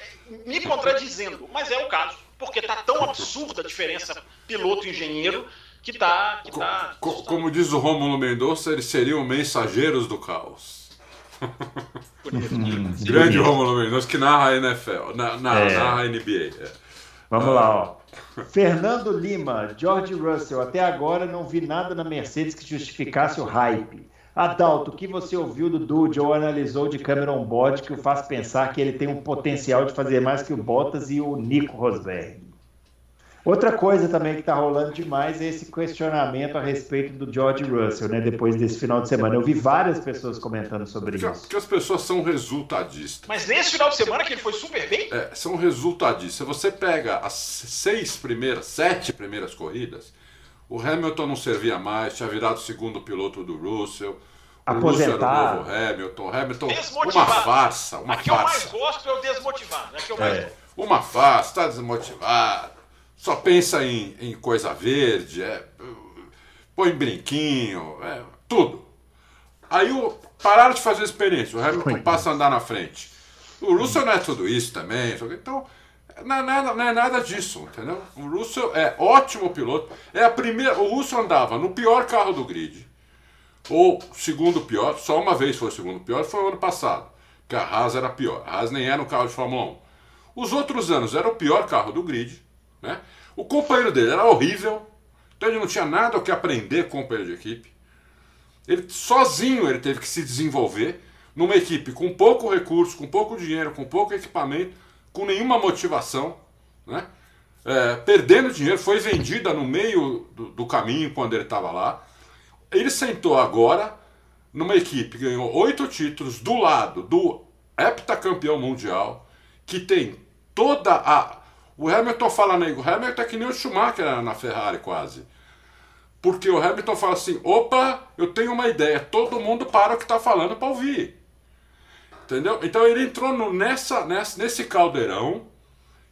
me contradizendo, mas é o caso. Porque tá tão absurda a diferença piloto-engenheiro que tá. Que tá como, como diz o Rômulo Mendonça, eles seriam mensageiros do caos. <laughs> Grande Rômulo Mendonça que narra a NFL, na, na, é. narra a NBA. É. Vamos lá, ó. Fernando Lima, George Russell, até agora não vi nada na Mercedes que justificasse o hype. Adalto, o que você ouviu do Dude ou analisou de Cameron Bode que o faz pensar que ele tem um potencial de fazer mais que o Bottas e o Nico Rosberg? Outra coisa também que está rolando demais é esse questionamento a respeito do George Russell, né? Depois desse final de semana. Eu vi várias pessoas comentando sobre porque, isso. Porque as pessoas são resultadistas. Mas nesse final de semana que ele foi super bem? É, são resultadistas. Se você pega as seis primeiras, sete primeiras corridas, o Hamilton não servia mais, tinha virado segundo piloto do Russell. Aposentado. O novo Hamilton. Hamilton, uma farsa, uma a que farsa. eu mais gosto é o desmotivado. É que mais é. Uma farsa, está desmotivado só pensa em, em coisa verde, é, põe brinquinho, é, tudo. Aí o, pararam de fazer experiência, o Hamilton passa a andar na frente. O Russell não é tudo isso também, então não é, nada, não é nada disso, entendeu? O Russell é ótimo piloto, é a primeira, o Russell andava no pior carro do grid, ou segundo pior, só uma vez foi o segundo pior, foi o ano passado, que a Haas era pior, a Haas nem era um carro de Fórmula 1. Os outros anos era o pior carro do grid, né? O companheiro dele era horrível, então ele não tinha nada o que aprender com o companheiro de equipe. Ele sozinho ele teve que se desenvolver numa equipe com pouco recurso, com pouco dinheiro, com pouco equipamento, com nenhuma motivação, né? É, perdendo dinheiro, foi vendida no meio do, do caminho quando ele estava lá. Ele sentou agora numa equipe que ganhou oito títulos do lado do heptacampeão mundial, que tem toda a o Hamilton fala, nego, o Hamilton é que nem o Schumacher na Ferrari quase. Porque o Hamilton fala assim: opa, eu tenho uma ideia, todo mundo para o que está falando para ouvir. Entendeu? Então ele entrou no, nessa, nessa, nesse caldeirão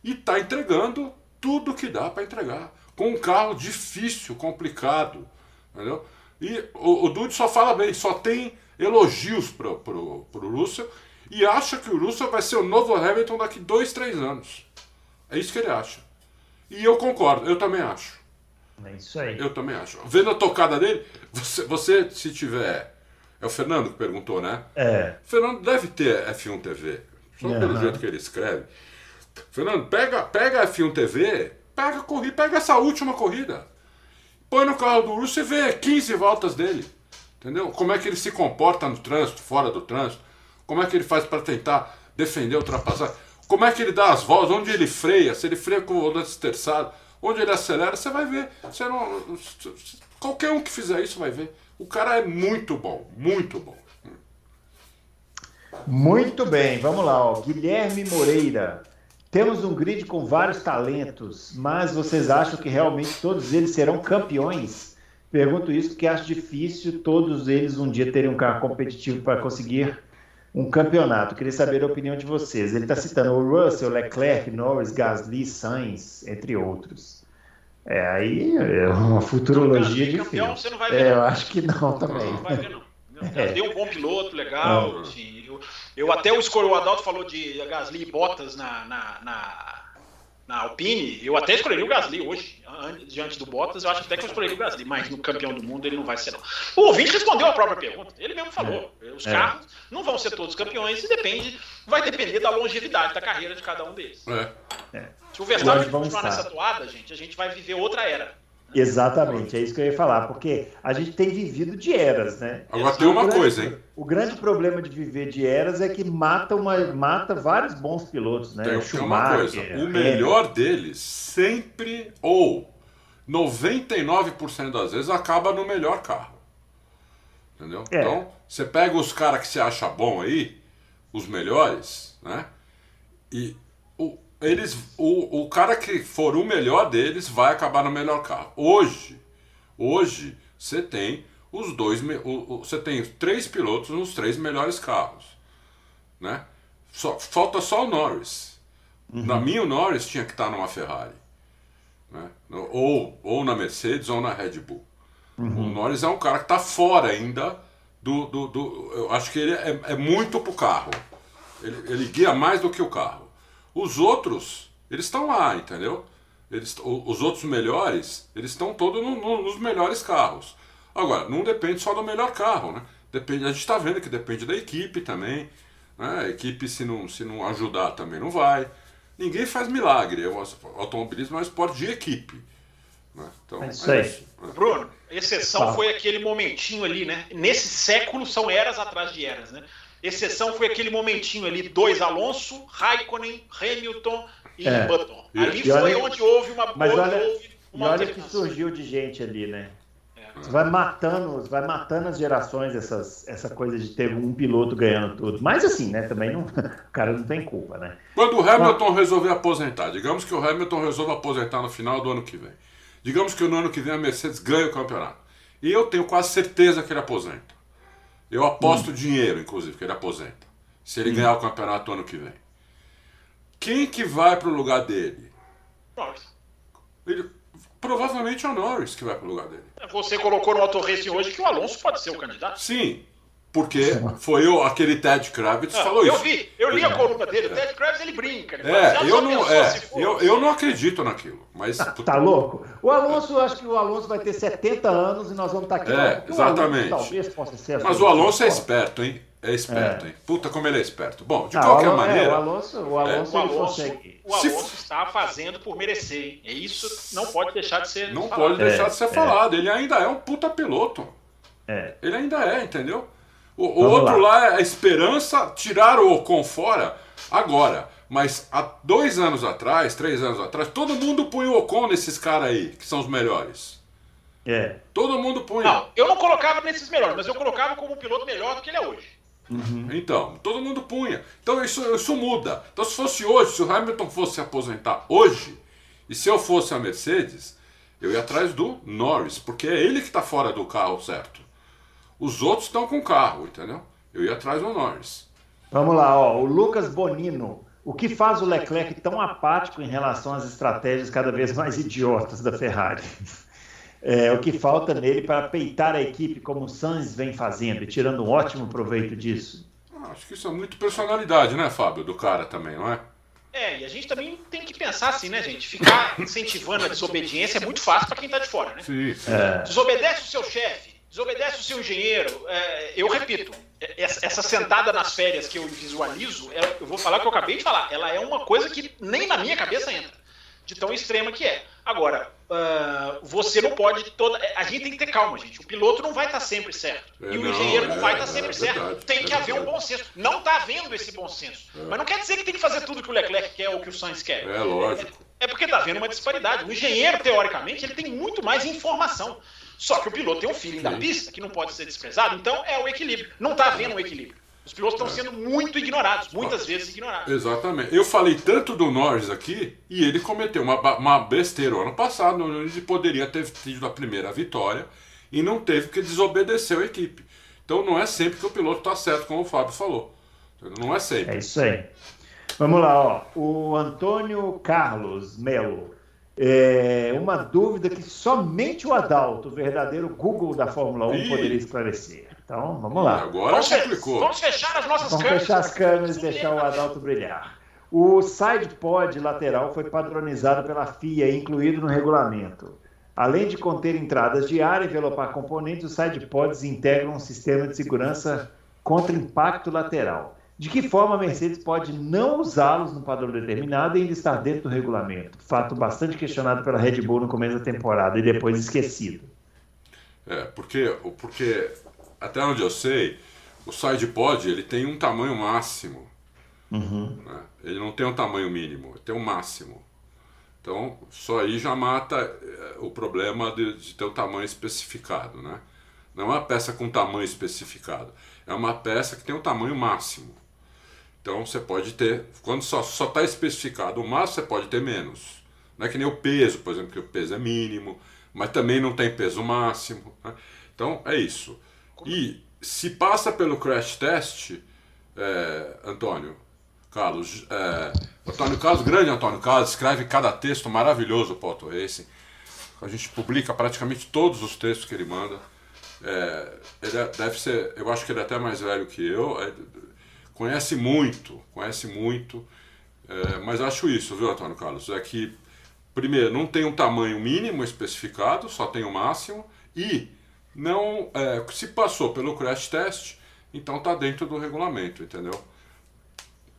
e está entregando tudo que dá para entregar. Com um carro difícil, complicado. Entendeu? E o, o Dude só fala bem, só tem elogios pro, pro Russell e acha que o Russell vai ser o novo Hamilton daqui dois, três anos. É isso que ele acha. E eu concordo, eu também acho. É isso aí. Eu também acho. Vendo a tocada dele, você, você se tiver. É o Fernando que perguntou, né? É. O Fernando deve ter F1 TV. Só Uhum. pelo jeito que ele escreve. Fernando, pega, pega a F1 TV, pega, corrida, pega essa última corrida. Põe no carro do Urso e vê 15 voltas dele. Entendeu? Como é que ele se comporta no trânsito, fora do trânsito. Como é que ele faz para tentar defender a ultrapassagem. Como é que ele dá as voltas, onde ele freia, se ele freia com o volante esterçado, onde ele acelera, você vai ver. Você não, qualquer um que fizer isso vai ver. O cara é muito bom, muito bom. Muito bem, vamos lá. Ó. Guilherme Moreira. Temos um grid com vários talentos, mas vocês acham que realmente todos eles serão campeões? Pergunto isso porque acho difícil todos eles um dia terem um carro competitivo para conseguir um campeonato. Queria saber a opinião de vocês. Ele está citando o Russell, Leclerc, Norris, Gasly, Sainz, entre outros. É, aí é uma futurologia Não, campeão você não vai ver, É, eu acho que não também. Não vai ver, não. É. Tem um bom piloto, legal. Assim, eu, eu até o o Adalto falou de Gasly e Bottas na, na, na, na Alpine. Eu até escolheria o Gasly hoje, an- diante do Bottas. Eu acho até que eu escolheria o Gasly, mas no campeão do mundo ele não vai ser, não. O ouvinte respondeu a própria pergunta. Ele mesmo falou. Os É. carros não vão ser todos campeões e depende, vai depender da longevidade da carreira de cada um deles. É. Se o Verstappen continuar estar. nessa toada, gente, a gente vai viver outra era. Exatamente, é isso que eu ia falar, porque a gente tem vivido de eras, né? Agora tem uma O grande- coisa, hein? O grande problema de viver de eras é que mata, uma, mata vários bons pilotos, né? Tem, O tem uma coisa, o melhor deles sempre, ou 99% das vezes, acaba no melhor carro. Entendeu? É. Então, você pega os caras que você acha bom aí, os melhores, né? E eles, o, o cara que for o melhor deles vai acabar no melhor carro. Hoje, hoje você tem os dois, você tem três pilotos nos três melhores carros, né? Só, falta só o Norris. Na minha, o Norris tinha que estar numa Ferrari. Né? Ou, ou na Mercedes ou na Red Bull. O Norris é um cara que está fora ainda do, do, do- Eu acho que ele é, é muito pro carro. Ele, ele guia mais do que o carro. Os outros, eles estão lá, entendeu? Eles, os outros melhores, eles estão todos no- no- nos melhores carros. Agora, não depende só do melhor carro, né? Depende, a gente está vendo que depende da equipe também. Né? A equipe, se não, se não ajudar, também não vai. Ninguém faz milagre. O automobilismo é um esporte de equipe. Né? Então, É isso aí. Bruno, exceção Fala. foi aquele momentinho ali, né? Nesse século são eras atrás de eras, né? Exceção foi aquele momentinho ali, dois Alonso, Raikkonen, Hamilton e É. Button. E- Ali e foi olha- onde houve uma Mas onde olha, houve e uma olha que surgiu de gente ali, né? É. Você vai matando, vai matando as gerações essas, essa coisa de ter um piloto ganhando tudo. Mas assim, né? Também não, <laughs> o cara não tem culpa, né? Quando o Hamilton resolver aposentar, digamos que o Hamilton resolva aposentar no final do ano que vem. Digamos que no ano que vem a Mercedes ganha o campeonato. E eu tenho quase certeza que ele aposenta. Eu aposto Hum. dinheiro, inclusive, que ele aposenta. Se ele ganhar o campeonato ano que vem. Quem que vai pro lugar dele? Norris. Ele, provavelmente é o Norris que vai pro lugar dele. Você colocou no Auto Racing hoje que o Alonso pode ser o candidato. Sim, porque foi o, aquele Ted Kravitz Ah, falou eu isso. vi, eu li a coluna dele. O Ted Kravitz ele brinca. Ele fala, É, "Já eu só não, é, eu, você?" eu não acredito naquilo. Mas Tá louco? O Alonso, eu acho que o Alonso vai ter 70 anos e nós vamos estar aqui. É, o Alonso exatamente. talvez possa ser. Mas assim, o Alonso é esperto, hein? É esperto, É. hein? Puta como ele é esperto. Bom, de Ah, qualquer o Alonso- é, maneira. o Alonso, o Alonso, O ele Alonso, consegue. o Se Alonso está fazendo por merecer. hein? E isso não pode deixar de ser Não falado. pode deixar É, de ser é. falado. Ele ainda é um puta piloto. É. Ele ainda é, entendeu? O, o outro lá. lá. é a esperança, tirar o Ocon fora agora. Mas há dois anos atrás, três anos atrás, todo mundo punha o Ocon nesses caras aí, que são os melhores. É. Todo mundo punha. Não, eu não colocava nesses melhores, mas eu colocava como um piloto melhor do que ele é hoje. Então, todo mundo punha. Então isso, isso muda. Então se fosse hoje, se o Hamilton fosse se aposentar hoje, e se eu fosse a Mercedes, eu ia atrás do Norris, porque é ele que está fora do carro certo. Os outros estão com o carro, entendeu? Eu ia atrás do Norris. Vamos lá, ó. O Lucas Bonino. O que faz o Leclerc tão apático em relação às estratégias cada vez mais idiotas da Ferrari? <laughs> É, o que falta nele para peitar a equipe, como o Sainz vem fazendo e tirando um ótimo proveito disso? Ah, Acho que isso é muito personalidade, né, Fábio, do cara também, não é? É, e a gente também tem que pensar assim, né, gente? Ficar incentivando a desobediência é muito fácil para quem está de fora, né? Sim, sim. É. Desobedece o seu chefe, desobedece o seu engenheiro. É, eu repito, essa, essa sentada nas férias que eu visualizo, é- eu vou falar o que eu acabei de falar, ela é uma coisa que nem na minha cabeça entra, de tão extrema que é. Agora, ah, você não pode toda. A gente tem que ter calma, gente. O piloto não vai estar sempre certo. É, e o não, engenheiro não é, vai estar é sempre verdade, certo. Tem que é haver um verdade. bom senso. Não está havendo esse bom senso. Mas não quer dizer que tem que fazer tudo que o Leclerc quer ou que o Sainz quer. É lógico. É porque está havendo uma disparidade. O engenheiro, teoricamente, ele tem muito mais informação. Só que o piloto tem um feeling da pista que não pode ser desprezado, então é o equilíbrio. Não está havendo um equilíbrio. Os pilotos estão sendo muito ignorados, muitas vezes ignorados. Exatamente. Eu falei tanto do Norris aqui e ele cometeu uma, uma besteira o ano passado, onde ele poderia ter tido a primeira vitória e não teve que desobedecer a equipe. Então não é sempre que o piloto está certo, como o Fábio falou. Não é É sempre. isso aí. Vamos lá, ó. O Antônio Carlos Melo. É uma dúvida que somente o Adalto, o verdadeiro Google da Fórmula 1, Ih. poderia esclarecer. Então, vamos lá. Agora Vamos, complicou. vamos fechar as nossas Vamos câmeras. fechar as câmeras e deixar o Adalto brilhar. O side pod lateral foi padronizado pela FIA e incluído no regulamento. Além de conter entradas de ar e envelopar componentes, os side pods integram um sistema de segurança contra impacto lateral. De que forma a Mercedes pode não usá-los no padrão determinado e ainda estar dentro do regulamento? Fato bastante questionado pela Red Bull no começo da temporada e depois esquecido. É, porque, porque até onde eu sei, o side pod ele tem um tamanho máximo. né? Ele não tem um tamanho mínimo, ele tem um máximo. Então, só aí já mata eh, o problema de, de ter o tamanho especificado, né? Não é uma peça com tamanho especificado, é uma peça que tem um tamanho máximo. Então, você pode ter, quando só está especificado o máximo, você pode ter menos. Não é que nem o peso, por exemplo, que o peso é mínimo, mas também não tem peso máximo. né? Então, é isso. E se passa pelo crash test, é, Antônio, Carlos, é, Antônio Carlos, grande Antônio Carlos, escreve cada texto maravilhoso para o Auto Racing. A gente publica praticamente todos os textos que ele manda. É, ele é- deve ser, eu acho que ele é até mais velho que eu, é, conhece muito, conhece muito. É, mas acho isso, viu, Antônio Carlos? É que, primeiro, não tem um tamanho mínimo especificado, só tem o máximo, e não é, se passou pelo crash test, então está dentro do regulamento, entendeu?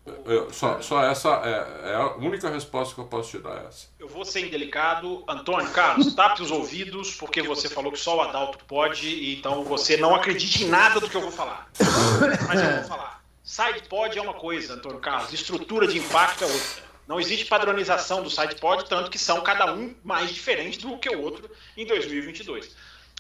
É, é, só, só essa é, é a única resposta que eu posso te dar é essa. Eu vou ser indelicado. Antônio, Carlos, tape os ouvidos, porque você falou que só o Adalto pode, então você não acredite em nada do que eu vou falar. Mas eu vou falar. Side pod é uma coisa, Antônio Carlos, estrutura de impacto é outra. Não existe padronização do side pod, tanto que são cada um mais diferente do que o outro em 2022.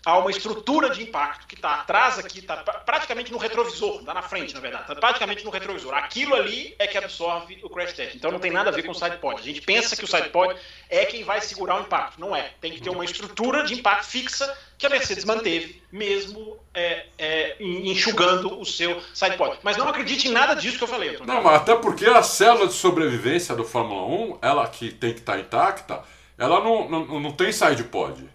Há uma estrutura de impacto que está atrás aqui, está praticamente no retrovisor, está na frente, na verdade, está praticamente no retrovisor. Aquilo ali é que absorve o crash test. Então não tem nada a ver com o side pod. A gente pensa que o side pod é quem vai segurar o impacto. Não é. Tem que ter uma estrutura de impacto fixa que a Mercedes manteve, mesmo é, é, enxugando o seu side pod. Mas não acredite em nada disso que eu falei. Antônio. Não, mas até porque a célula de sobrevivência do Fórmula 1, ela que tem que estar intacta, ela não, não, não tem side pod.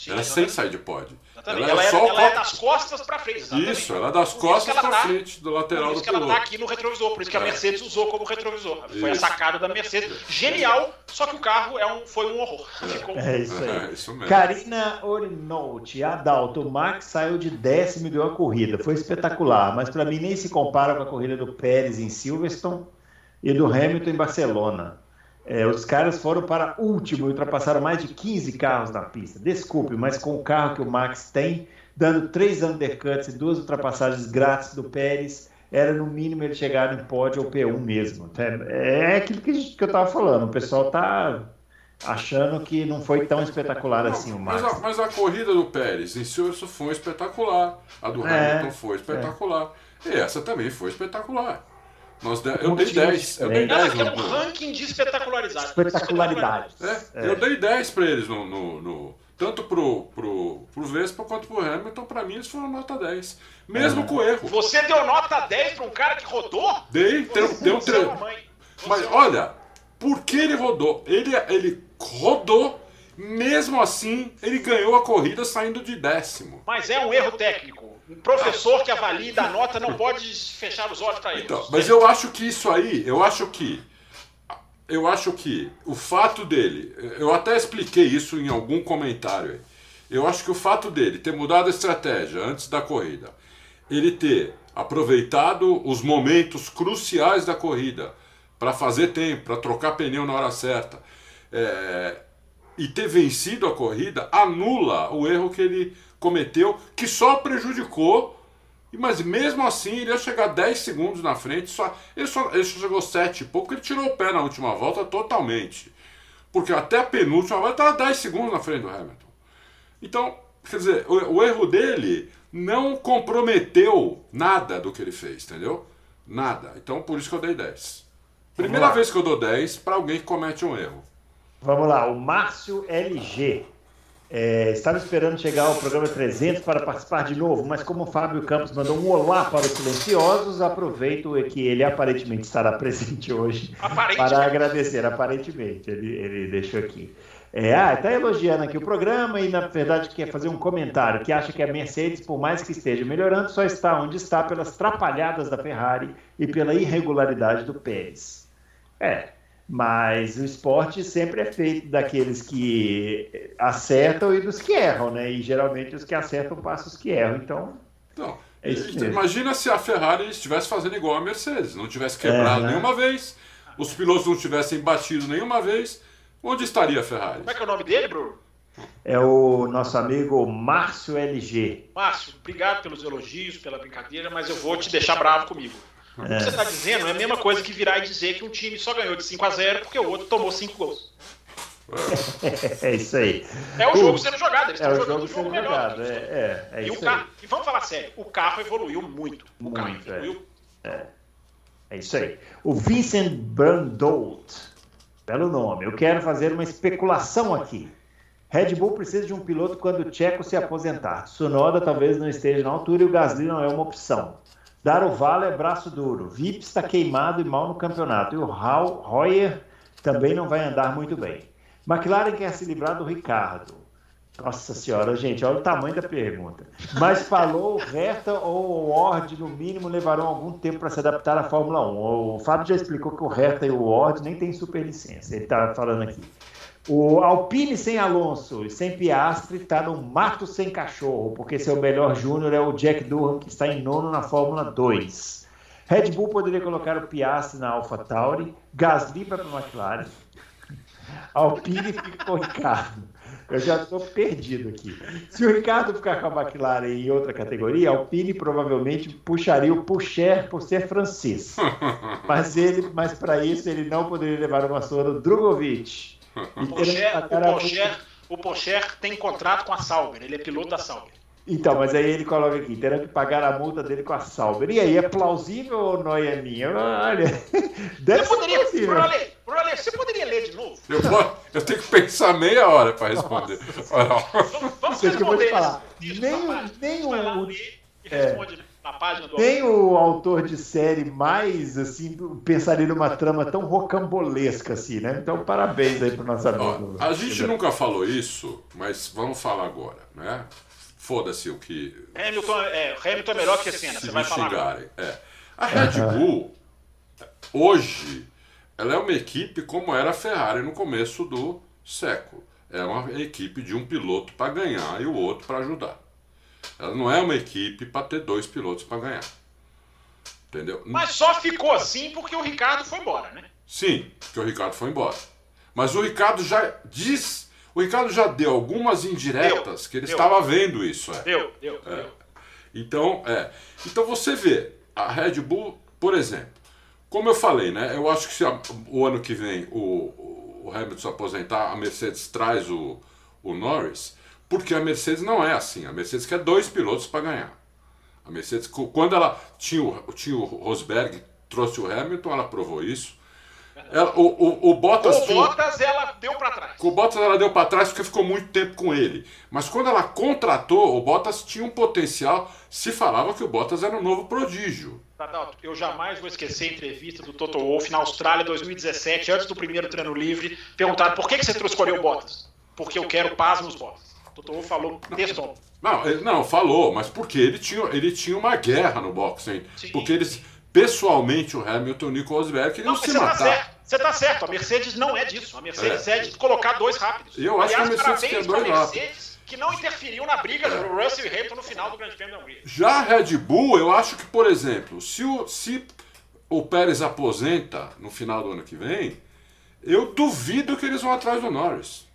Sim, ela é sem side pod. Exatamente. Ela, é, só ela é das costas para frente. Exatamente. Isso, ela é das Por isso costas ela para tá- frente do lateral Por do isso que ela piloto. está aqui no retrovisor, por isso que a É. Mercedes usou como retrovisor. Foi a Isso. sacada da Mercedes. Genial, só que o carro é um, foi um horror. Ficou É isso aí. É, isso mesmo. Karina Adalto, o Max saiu de décimo e ganhou a corrida. Foi espetacular, mas para mim nem se compara com a corrida do Pérez em Silverstone e do Hamilton em Barcelona. É, os caras foram para último e ultrapassaram mais de 15 carros na pista. Desculpe, mas com o carro que o Max tem, dando três undercuts e duas ultrapassagens grátis do Pérez, era no mínimo ele chegar em pódio ou P1 mesmo. É, é aquilo que, gente- que eu estava falando. O pessoal tá achando que não foi tão espetacular Não, assim o mas, Max. a, mas a corrida do Pérez em Silverstone foi espetacular. A do É, Hamilton foi espetacular. E essa também foi espetacular. Nós de- eu dei motivos 10. Eu dei diferentes. 10 Ela quer no, um ranking de espetacularidade. Espetacularidade. é, Eu dei 10 para eles no, no- no- tanto pro, pro, pro Vespa quanto pro Hamilton. Para mim, eles foram nota 10. Mesmo com erro. Você deu nota 10 para um cara que rodou? Dei, deu, deu é tre- Mas é olha, por que ele rodou? Ele, ele rodou, mesmo assim, ele ganhou a corrida saindo de décimo. Mas é um erro técnico. Um professor que avalia e dá nota não pode fechar os olhos para ele. Então, mas eu acho que isso aí, eu acho que eu acho que o fato dele, eu até expliquei isso em algum comentário. Eu acho que o fato dele ter mudado a estratégia antes da corrida, ele ter aproveitado os momentos cruciais da corrida para fazer tempo, para trocar pneu na hora certa, é, e ter vencido a corrida, anula o erro que ele cometeu, que só prejudicou mas mesmo assim, ele ia chegar 10 segundos na frente, só, ele, só, ele só chegou 7 e pouco, ele tirou o pé na última volta totalmente. Porque até a penúltima volta estava 10 segundos na frente do Hamilton. Então, quer dizer, o, o, erro dele não comprometeu nada do que ele fez, entendeu? Nada. Então, por isso que eu dei 10. Primeira vez que eu dou 10 para alguém que comete um erro. Vamos lá, o Márcio LG. É, estava esperando chegar ao programa 300 para participar de novo, mas como o Fábio Campos mandou um olá para os silenciosos, aproveito que ele aparentemente estará <laughs> presente hoje para agradecer. Aparentemente, ele, ele deixou aqui. É, ah, está elogiando aqui o programa e, na verdade, quer fazer um comentário que acha que a Mercedes, por mais que esteja melhorando, só está onde está pelas trapalhadas da Ferrari e pela irregularidade do Pérez. É, mas o esporte sempre é feito daqueles que acertam e dos que erram, né? E geralmente os que acertam passam os que erram. Então. Não. É imagina se a Ferrari estivesse fazendo igual a Mercedes, não tivesse quebrado é, né? nenhuma vez, os pilotos não tivessem batido nenhuma vez, onde estaria a Ferrari? Como é que é o nome dele, Bruno? É o nosso amigo Márcio LG. Márcio, obrigado pelos elogios, pela brincadeira, mas eu vou te deixar bravo comigo. O que você está dizendo é a mesma coisa que virar e dizer que um time só ganhou de 5 a 0 porque o outro tomou 5 gols. <laughs> É isso aí. É o jogo sendo jogado, eles é estão jogando o jogo, jogo melhor. Jogado. É, é, é e, o carro, e vamos falar sério, o carro evoluiu muito. O muito, carro evoluiu. É. é isso aí. O Vincent Brandolt, belo nome. Eu quero fazer uma especulação aqui. Red Bull precisa de um piloto quando o Checo se aposentar. Sonoda talvez não esteja na altura e o Gasly não é uma opção. Dar o vale é braço duro. Vip está queimado e mal no campeonato. E o Royer também não vai andar muito bem. McLaren quer se livrar do Ricardo. Nossa senhora, gente, olha o tamanho da pergunta. Mas falou Reta ou o Ward, no mínimo, levarão algum tempo para se adaptar à Fórmula 1. O Fábio já explicou que o Reta e o Ward nem têm superlicença. Ele está falando aqui. O Alpine sem Alonso e sem Piastri está no mato sem cachorro, porque seu melhor júnior é o Jack Durham, que está em nono na Fórmula 2. Red Bull poderia colocar o Piastri na Alpha Tauri, Gasly para a McLaren, Alpine fica com o Ricardo. Eu já estou perdido aqui. Se o Ricardo ficar com a McLaren em outra categoria, Alpine provavelmente puxaria o Pucher por ser francês. Mas ele, mas para isso ele não poderia levar uma vassoura do Drogovic o Pocher, o, Pocher, o Pocher tem contrato com a Sauber, ele é piloto da Sauber. Então, mas aí ele coloca aqui, terão que pagar a multa dele com a Sauber. E aí, é plausível ou não é minha? Olha, deve você poderia, possível. Bruno, você poderia ler de novo? Eu, eu tenho que pensar meia hora para responder. Vamos, vamos responder. Que eu vou te falar. Nem, nem o... É. Responde, né? Na página do Tem o autor de série mais, assim, pensaria numa trama tão rocambolesca, assim, né? Então, parabéns aí pro nosso amigo. Ó, a gente nunca falou isso, mas vamos falar agora, né? Foda-se o que. Hamilton é, Hamilton é melhor que a cena, você vai falar. É. A Red Bull, hoje, ela é uma equipe como era a Ferrari no começo do século. É uma equipe de um piloto para ganhar e o outro para ajudar. Ela não é uma equipe para ter dois pilotos para ganhar. Entendeu? Mas só ficou assim porque o Ricardo foi embora, né? Sim, porque o Ricardo foi embora. Mas o Ricardo já diz. O Ricardo já deu algumas indiretas deu, que ele deu. estava vendo isso. É. Deu, deu, é. deu. Então, é. Então você vê, a Red Bull, por exemplo, como eu falei, né? Eu acho que se a, o ano que vem o, o Hamilton se aposentar, a Mercedes traz o, o Norris. Porque a Mercedes não é assim. A Mercedes quer dois pilotos para ganhar. A Mercedes, quando ela tinha o, tinha o Rosberg, trouxe o Hamilton, ela provou isso. Ela, o, o, o Bottas. O Bottas ela deu para trás. O Bottas ela deu para trás porque ficou muito tempo com ele. Mas quando ela contratou, o Bottas tinha um potencial. Se falava que o Bottas era um novo prodígio. Tadalto, eu jamais vou esquecer a entrevista do Toto Wolff na Austrália 2017, antes do primeiro treino livre, perguntaram por que, que você escolheu o Bottas? Porque eu quero paz nos Bottas. Totoro falou texto. Não, ele, não, falou, mas porque ele tinha, ele tinha uma guerra no boxing. Porque eles, pessoalmente, o Hamilton e o Nico Rosberg queriam se você matar. Tá Você tá certo, a Mercedes não é disso. A Mercedes é, é de colocar dois rápidos. Eu acho Aliás, que a Mercedes quer dois rápidos. Que não interferiu na briga é. do Russell e Hamilton no final do Grande Prêmio da Hungria. Já a Red Bull, eu acho que, por exemplo, se o, se o Pérez aposenta no final do ano que vem, eu duvido que eles vão atrás do Norris.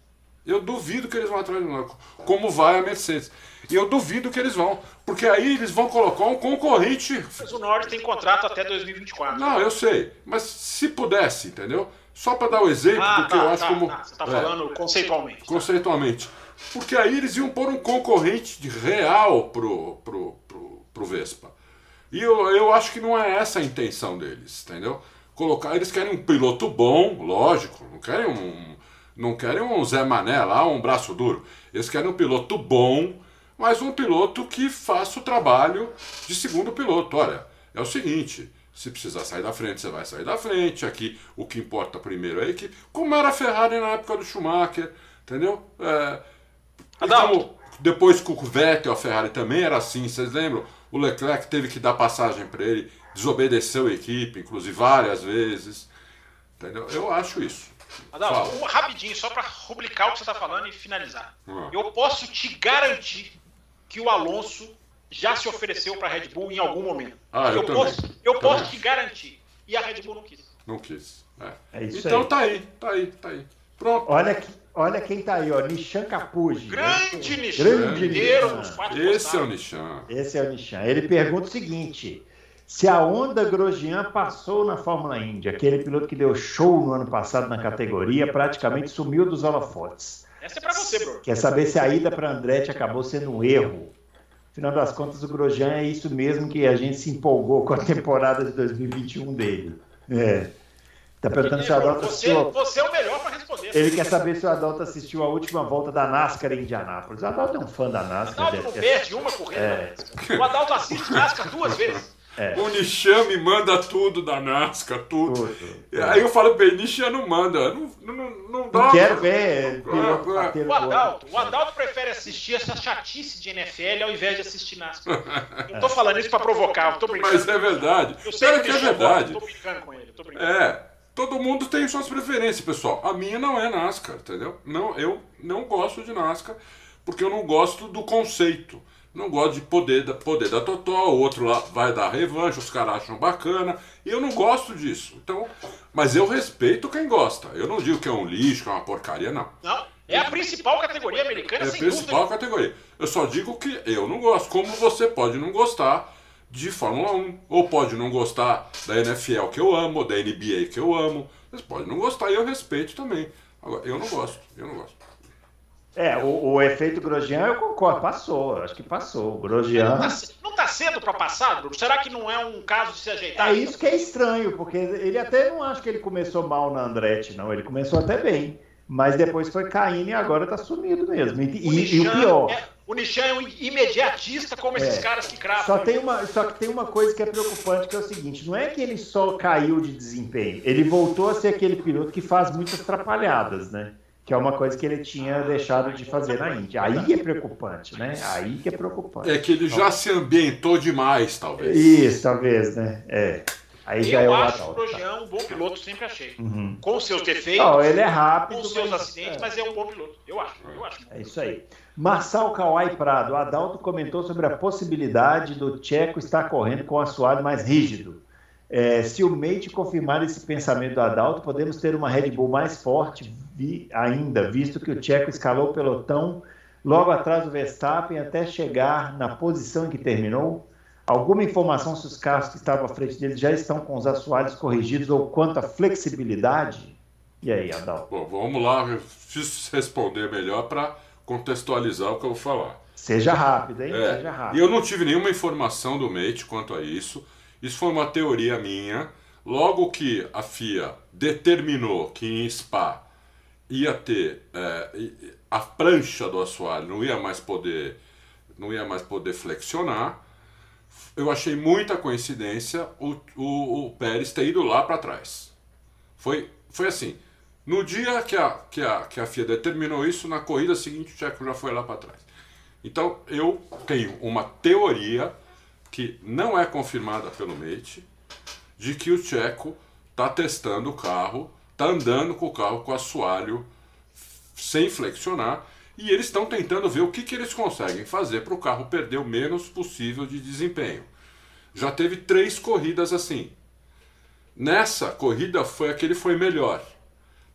Eu duvido que eles vão atrás do Norris. Como vai a Mercedes. E eu duvido que eles vão. Porque aí eles vão colocar um concorrente. Mas o Norris tem contrato até 2024. Não, eu sei. Mas se pudesse, entendeu? Só para dar o exemplo ah, do que tá, eu acho tá, como. Tá. Você está é, falando conceitualmente. Conceitualmente. Porque aí eles iam pôr um concorrente real pro, pro, pro, pro Vespa. E eu, eu acho que não é essa a intenção deles, entendeu? Colocar, eles querem um piloto bom, lógico, não querem um, não querem um Zé Mané lá, um braço duro. Eles querem um piloto bom, mas um piloto que faça o trabalho de segundo piloto. Olha, é o seguinte, se precisar sair da frente, você vai sair da frente. Aqui o que importa primeiro é a equipe. Como era a Ferrari na época do Schumacher, entendeu? É, como, depois com o Vettel, a Ferrari também era assim, vocês lembram? O Leclerc teve que dar passagem para ele, desobedeceu a equipe, inclusive várias vezes. Entendeu? Eu acho isso. Adalto, um, rapidinho, só para rubricar o que você está falando e finalizar. Ah. Eu posso te garantir que o Alonso já se ofereceu para a Red Bull em algum momento. Ah, eu, eu posso, eu posso te garantir. E a Red Bull não quis. Não quis. É. É então aí. tá aí, tá aí, tá aí. Pronto. Olha, olha quem tá aí, ó. Nishan Capuji. Grande né? Nishan. Grande Nishan. Esse é o Nishan. Esse é o Nishan. Ele pergunta o seguinte: se a Honda Grosjean passou na Fórmula Indy, aquele piloto que deu show no ano passado na categoria, praticamente sumiu dos holofotes. Essa é para você, bro. Quer saber se a ida para Andretti acabou sendo um erro? Afinal das contas, o Grosjean é isso mesmo que a gente se empolgou com a temporada de 2021 dele. É. Tá perguntando se o Adalto assistiu. Você é o melhor para responder. Ele quer saber se o Adalto assistiu a última volta da NASCAR em Indianápolis. O Adalto é um fã da NASCAR. O Adalto não perde uma corrida. É. O Adalto assiste NASCAR duas vezes. É. O Nishan me manda tudo da NASCAR, tudo. tudo. Aí eu falo Nishan não manda. Não, não, não dá. Não quero ver. O, Adalto, o Adalto prefere assistir essa chatice de NFL ao invés de assistir NASCAR. Eu <laughs> tô falando isso pra provocar, eu tô brincando. Mas é verdade. Eu sei que, que é verdade. Eu tô brincando com ele. Tô brincando. É. Todo mundo tem suas preferências, pessoal. A minha não é NASCAR, entendeu? Não, eu não gosto de NASCAR porque eu não gosto do conceito não gosto de poder da, poder da Totó, o outro lá vai dar revanche, os caras acham bacana, e eu não gosto disso. Então, mas eu respeito quem gosta. Eu não digo que é um lixo, que é uma porcaria, não. Não, é a principal categoria americana, É a principal dúvida. categoria. Eu só digo que eu não gosto, como você pode não gostar de Fórmula 1, ou pode não gostar da NFL que eu amo, ou da NBA que eu amo. Você pode não gostar e eu respeito também. Agora, eu não gosto, eu não gosto. É, o, o, efeito Grosjean eu concordo, passou, acho que passou. O Grosjean. Não está tá cedo para passar, Bruno? Será que não é um caso de se ajeitar? É isso que é estranho, porque ele até não acha que ele começou mal na Andretti, não. Ele começou até bem. Mas depois foi caindo e agora está sumido mesmo. E o, e, e o pior. É, o Nishan é um imediatista como esses é, caras que cravam. Só, tem uma, só que tem uma coisa que é preocupante, que é o seguinte: não é que ele só caiu de desempenho, ele voltou a ser aquele piloto que faz muitas atrapalhadas, né? Que é uma coisa que ele tinha deixado de fazer na Índia. Aí é preocupante, né? Aí que é preocupante. É que ele já se ambientou demais, talvez. Isso, talvez, né? É. Aí já eu é acho o Grosjean um bom piloto, sempre achei. Uhum. Com seus defeitos, Não, ele é rápido, com seus acidentes, é. mas é um bom piloto. Eu acho, eu acho. É isso aí. Marçal Kawai Prado, Adalto comentou sobre a possibilidade do Tcheco estar correndo com o assoalho mais rígido. É, se o Mate confirmar esse pensamento do Adalto, podemos ter uma Red Bull mais forte vi, ainda, visto que o Tcheco escalou o pelotão logo atrás do Verstappen até chegar na posição em que terminou? Alguma informação se os carros que estavam à frente dele já estão com os assoalhos corrigidos ou quanto à flexibilidade? E aí, Adalto? Bom, vamos lá, eu preciso responder melhor para contextualizar o que eu vou falar. Seja rápido, hein? É, Seja rápido. E eu não tive nenhuma informação do Mate quanto a isso. Isso foi uma teoria minha. Logo que a FIA determinou que em Spa ia ter é, a prancha do assoalho não ia mais poder não ia mais poder flexionar. Eu achei muita coincidência o, o, o Pérez ter ido lá para trás. Foi foi assim no dia que a, que, a, que a FIA determinou isso na corrida seguinte o Checo já foi lá para trás. Então eu tenho uma teoria que não é confirmada pelo Mate, de que o Checo está testando o carro está andando com o carro com assoalho sem flexionar e eles estão tentando ver o que, que eles conseguem fazer para o carro perder o menos possível de desempenho. Já teve três corridas assim. Nessa corrida foi a que ele foi melhor.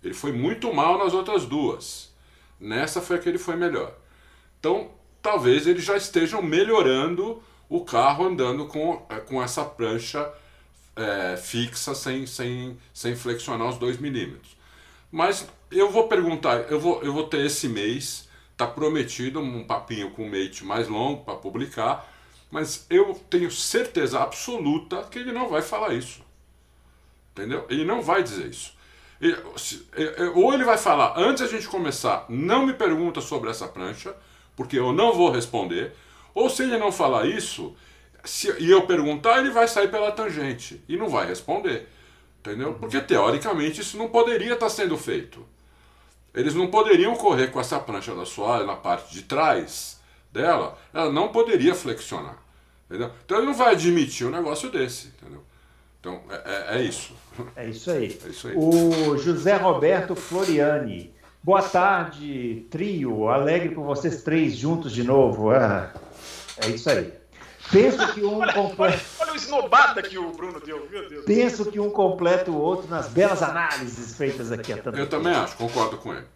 Ele foi muito mal nas outras duas. Nessa foi a que ele foi melhor. Então, talvez eles já estejam melhorando o carro andando com, é, com essa prancha é, fixa sem, sem, sem flexionar os 2 milímetros. Mas eu vou perguntar, eu vou, eu vou ter esse mês, tá prometido um papinho com o mate mais longo para publicar, mas eu tenho certeza absoluta que ele não vai falar isso. Entendeu? Ele não vai dizer isso. Ou ele vai falar, antes a gente começar, não me pergunta sobre essa prancha, porque eu não vou responder. Ou se ele não falar isso, se, e eu perguntar, ele vai sair pela tangente e não vai responder. Entendeu? Porque teoricamente isso não poderia estar sendo feito. Eles não poderiam correr com essa prancha da soalha na parte de trás dela, ela não poderia flexionar. Entendeu? Então ele não vai admitir um negócio desse. Entendeu? Então é, é, é isso. É isso aí. <laughs> É isso aí. O José Roberto Floriani. Boa tarde, trio. Alegre por vocês três juntos de novo. Ah, é isso aí. Penso que um <laughs> completa. Olha o esnobada que o Bruno deu, meu Deus. Penso que um completa o outro nas belas análises feitas aqui. Eu tempo. também acho, concordo com ele.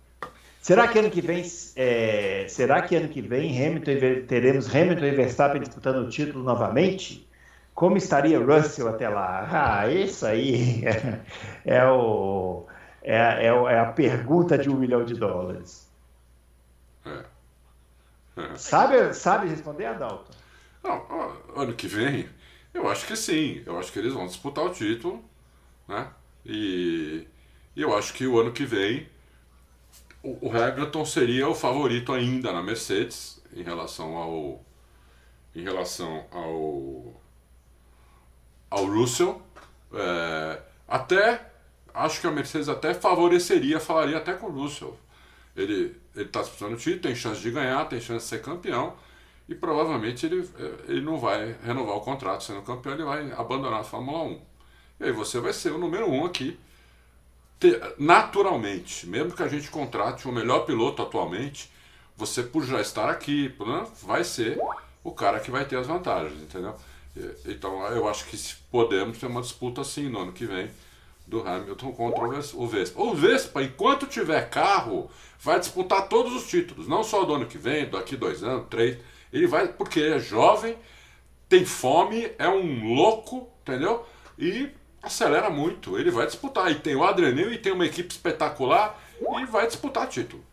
Será que ano que vem, é, será que ano que vem Hamilton, teremos Hamilton e Verstappen disputando o título novamente? Como estaria Russell até lá? Ah, isso aí é, <laughs> é o, é, é, é, a pergunta de um milhão de dólares. É. É. Sabe, sabe responder, Adalto? Não, ano que vem, eu acho que sim. Eu acho que eles vão disputar o título, né? E, e eu acho que o ano que vem o, o Hamilton seria o favorito ainda na Mercedes em relação ao em relação ao ao Russell. É, até acho que a Mercedes até favoreceria, falaria até com o Russell. Ele está disputando o título, tem chance de ganhar, tem chance de ser campeão e provavelmente ele, ele não vai renovar o contrato sendo campeão, ele vai abandonar a Fórmula 1. E aí você vai ser o número um aqui, naturalmente, mesmo que a gente contrate o melhor piloto atualmente, você por já estar aqui, né, vai ser o cara que vai ter as vantagens, entendeu? Então eu acho que podemos ter uma disputa assim no ano que vem do Hamilton contra o Vespa. O Vespa, enquanto tiver carro, vai disputar todos os títulos, não só do ano que vem, daqui dois anos, três. Ele vai, porque é jovem, tem fome, é um louco, entendeu? E acelera muito. Ele vai disputar. E tem o Adrenil e tem uma equipe espetacular e vai disputar título.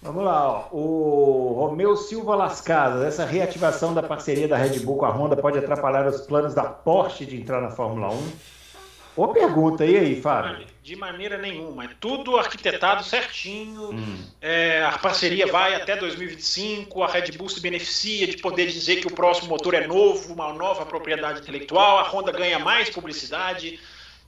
Vamos lá, ó. o Romeu Silva Las Casas, essa reativação da parceria da Red Bull com a Honda pode atrapalhar os planos da Porsche de entrar na Fórmula 1? Boa pergunta, e aí, Fábio? De maneira nenhuma, é tudo arquitetado certinho, hum. é, a parceria vai até 2025, a Red Bull se beneficia de poder dizer que o próximo motor é novo, uma nova propriedade intelectual, a Honda ganha mais publicidade,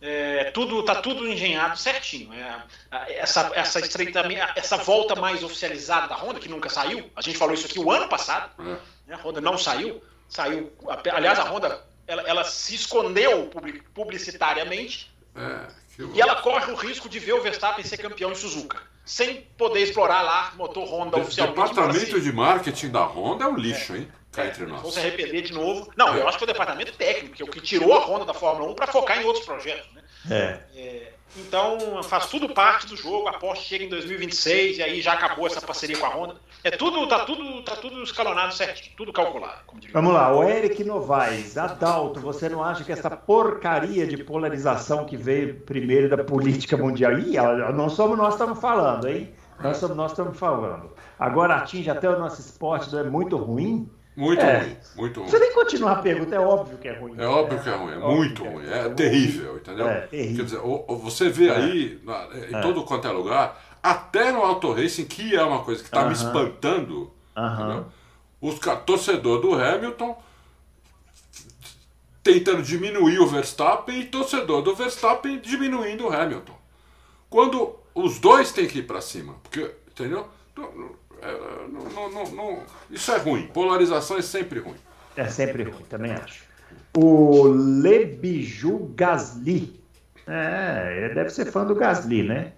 é, tudo tá tudo engenhado certinho. É, essa essa estreitamento, essa volta mais oficializada da Honda que nunca saiu. A gente falou isso aqui o ano passado. É. Né, a Honda não saiu. Saiu. Aliás, a Honda ela, ela se escondeu publicitariamente. É, e ela corre o risco de ver o Verstappen ser campeão em Suzuka sem poder explorar lá motor Honda o oficialmente. O departamento de marketing da Honda é um lixo, é. hein? Cá entre nós. Vão se arrepender de novo. Não, eu acho que é o departamento técnico, que é o que tirou a Honda da Fórmula 1 para focar em outros projetos. Né? É. é. Então faz tudo parte do jogo. A Porsche chega em 2026 e aí já acabou essa parceria com a Honda. É tudo, tá tudo, tá tudo escalonado certinho, tudo calculado. Vamos lá, o Eric Novaes, Adalto, você não acha que essa porcaria de polarização que veio primeiro da política mundial, Ih, não somos nós que estamos falando, hein? Nós somos nós estamos falando. Agora atinge até o nosso esporte, não é muito ruim? Muito é. ruim, muito ruim. Você nem continuar a pergunta, é óbvio que é ruim. É óbvio que é ruim, é, é muito ruim, é, é terrível, entendeu? É, terrível. Quer dizer, você vê é. aí, em todo quanto é lugar, até no Auto Racing, que é uma coisa que está uh -huh. me espantando, uh -huh. os torcedor do Hamilton tentando diminuir o Verstappen e torcedor do Verstappen diminuindo o Hamilton. Quando os dois têm que ir para cima, porque, entendeu? É, não, não, não, isso é ruim. Polarização é sempre ruim. É sempre ruim, também acho. O Lebiju Gasly. É, ele deve ser fã do Gasly, né?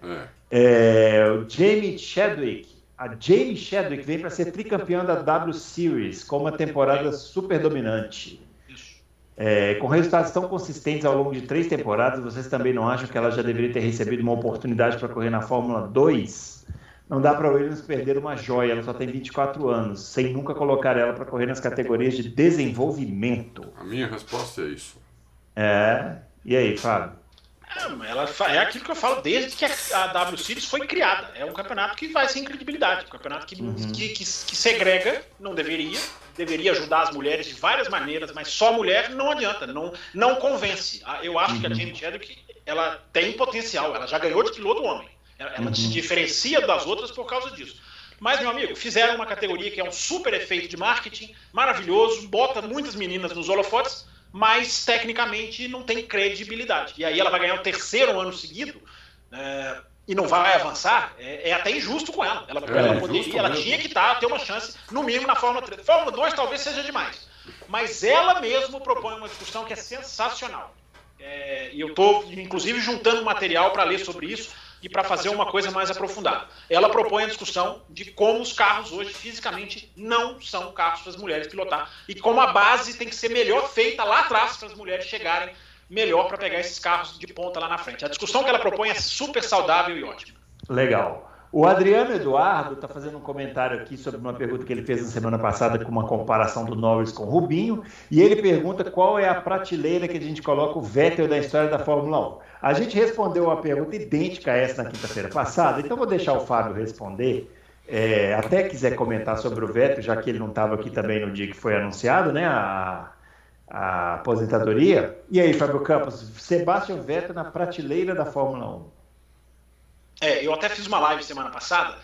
É. é o Jamie Chadwick. A Jamie Chadwick vem para ser tricampeã da W Series com uma temporada super dominante. É, com resultados tão consistentes ao longo de três temporadas, vocês também não acham que ela já deveria ter recebido uma oportunidade para correr na Fórmula 2? Não dá para Williams perder uma joia, ela só tem 24 anos, sem nunca colocar ela para correr nas categorias de desenvolvimento. A minha resposta é isso. É. E aí, Fábio? É, ela é aquilo que eu falo desde que a W Series foi criada. É um campeonato que vai sem credibilidade, um campeonato que, uhum. que, que, que, segrega, não deveria, deveria ajudar as mulheres de várias maneiras, mas só mulher não adianta, não, não convence. Ah, eu acho uhum. que a uhum. Jamie Chadwick ela tem potencial, ela já ganhou de piloto homem. Ela, uhum. se diferencia das outras por causa disso. Mas, meu amigo, fizeram uma categoria que é um super efeito de marketing, maravilhoso, bota muitas meninas nos holofotes, mas tecnicamente não tem credibilidade. E aí ela vai ganhar o terceiro ano seguido é, e não vai avançar, é, é, até injusto com ela. Ela, é, ela poderia, ela tinha que estar, tá, ter uma chance, no mínimo, na Fórmula 3. Fórmula 2 talvez seja demais. Mas ela mesmo propõe uma discussão que é sensacional. É, e eu estou, inclusive, juntando material para ler sobre isso e para fazer uma coisa mais aprofundada. Ela propõe a discussão de como os carros hoje fisicamente não são carros para as mulheres pilotar e como a base tem que ser melhor feita lá atrás para as mulheres chegarem melhor para pegar esses carros de ponta lá na frente. A discussão que ela propõe é super saudável e ótima. Legal. O Adriano Eduardo está fazendo um comentário aqui sobre uma pergunta que ele fez na semana passada com uma comparação do Norris com o Rubinho, e ele pergunta qual é a prateleira que a gente coloca o Vettel da história da Fórmula 1. A gente respondeu uma pergunta idêntica a essa na quinta-feira passada, então vou deixar o Fábio responder. É, até quiser comentar sobre o Vettel, já que ele não estava aqui também no dia que foi anunciado, né, a, a aposentadoria. E aí, Fábio Campos, Sebastian Vettel na prateleira da Fórmula 1. É, eu até fiz uma live semana passada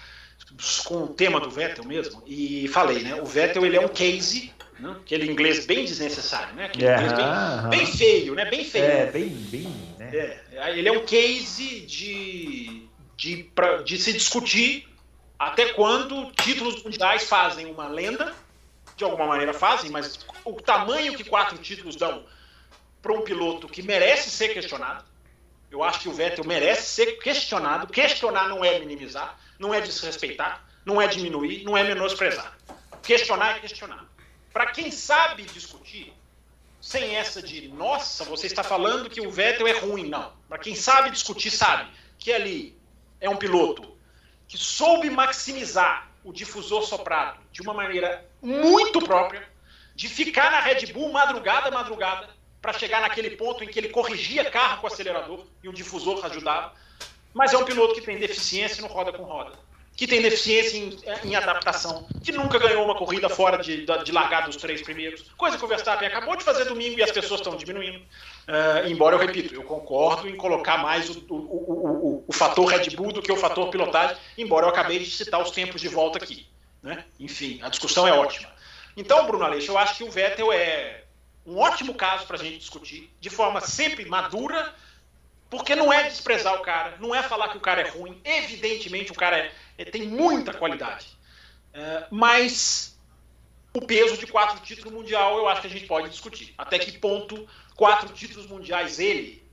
com o tema do Vettel mesmo e falei, né? O Vettel ele é um case, né? aquele inglês bem desnecessário, né? Aquele inglês bem, bem, feio, né? Bem feio. É, bem, bem. Né? É, ele é um case de, de, pra, de se discutir até quando títulos mundiais fazem uma lenda, de alguma maneira fazem, mas o tamanho que quatro títulos dão para um piloto que merece ser questionado eu acho que o Vettel merece ser questionado. Questionar não é minimizar, não é desrespeitar, não é diminuir, não é menosprezar. Questionar é questionar. Para quem sabe discutir, sem essa de, nossa, você está falando que o Vettel é ruim. Não. Para quem sabe discutir, sabe que ali é um piloto que soube maximizar o difusor soprado de uma maneira muito própria, de ficar na Red Bull madrugada, madrugada, para chegar naquele ponto em que ele corrigia carro com o acelerador e o difusor ajudava. Mas é um piloto que tem deficiência no roda com roda, que tem deficiência em, em adaptação, que nunca ganhou uma corrida fora de, de largar dos três primeiros, coisa que o Verstappen acabou de fazer domingo e as pessoas estão diminuindo. Uh, embora eu repito, eu concordo em colocar mais o, o, o, o, fator Red Bull do que o fator pilotagem, embora eu acabei de citar os tempos de volta aqui. Né? Enfim, a discussão é ótima. Então, Bruno Aleixo, eu acho que o Vettel é um ótimo caso para a gente discutir, de forma sempre madura, porque não é desprezar o cara, não é falar que o cara é ruim. Evidentemente, o cara é, é, tem muita qualidade. É, mas o peso de quatro títulos mundial eu acho que a gente pode discutir. Até que ponto quatro títulos mundiais ele,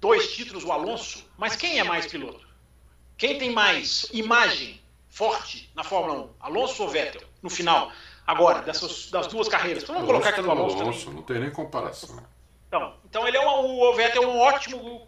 dois títulos o Alonso, mas quem é mais piloto? Quem tem mais imagem forte na Fórmula 1? Alonso ou Vettel? No final, agora, dessas, das duas carreiras. Então vamos colocar aqui no Alonso. Alonso não tem nem comparação. Então, então ele é uma, o Vettel é um ótimo,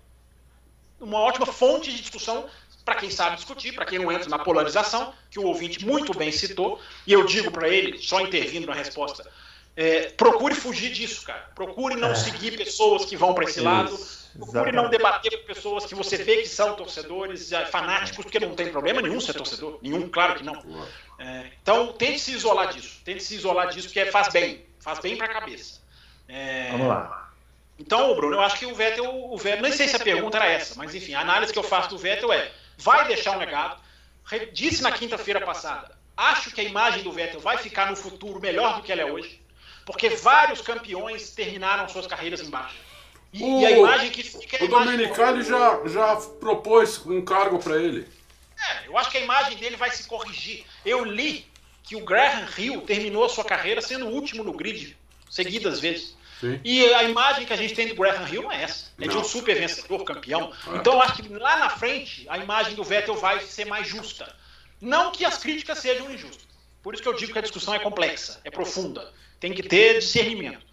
uma ótima fonte de discussão para quem sabe discutir, para quem não entra na polarização, que o ouvinte muito bem citou, e eu digo para ele, só intervindo na resposta, é, procure fugir disso, cara. Procure não é. seguir pessoas que vão para esse lado. Procure não debater com pessoas que você vê que são torcedores, fanáticos, porque não tem problema nenhum ser torcedor. Nenhum, claro que não. É, então, tente se isolar disso. Tente se isolar disso, porque faz bem. Faz bem para a cabeça. É, Vamos lá. Então, Bruno, eu acho que o Vettel, o Vettel, nem sei se a pergunta era essa, mas enfim, a análise que eu faço do Vettel é: vai deixar um legado. Disse na quinta-feira passada, acho que a imagem do Vettel vai ficar no futuro melhor do que ela é hoje, porque vários campeões terminaram suas carreiras embaixo. E, o, e a imagem que fica. O Domenicali já, já propôs um cargo para ele. É, eu acho que a imagem dele vai se corrigir. Eu li que o Graham Hill terminou a sua carreira sendo o último no grid, seguidas vezes. Sim. E a imagem que a gente tem do Graham Hill não é essa. É não. de um super vencedor, campeão. É. Então eu acho que lá na frente a imagem do Vettel vai ser mais justa. Não que as críticas sejam injustas. Por isso que eu digo que a discussão é complexa, é profunda. Tem que ter discernimento.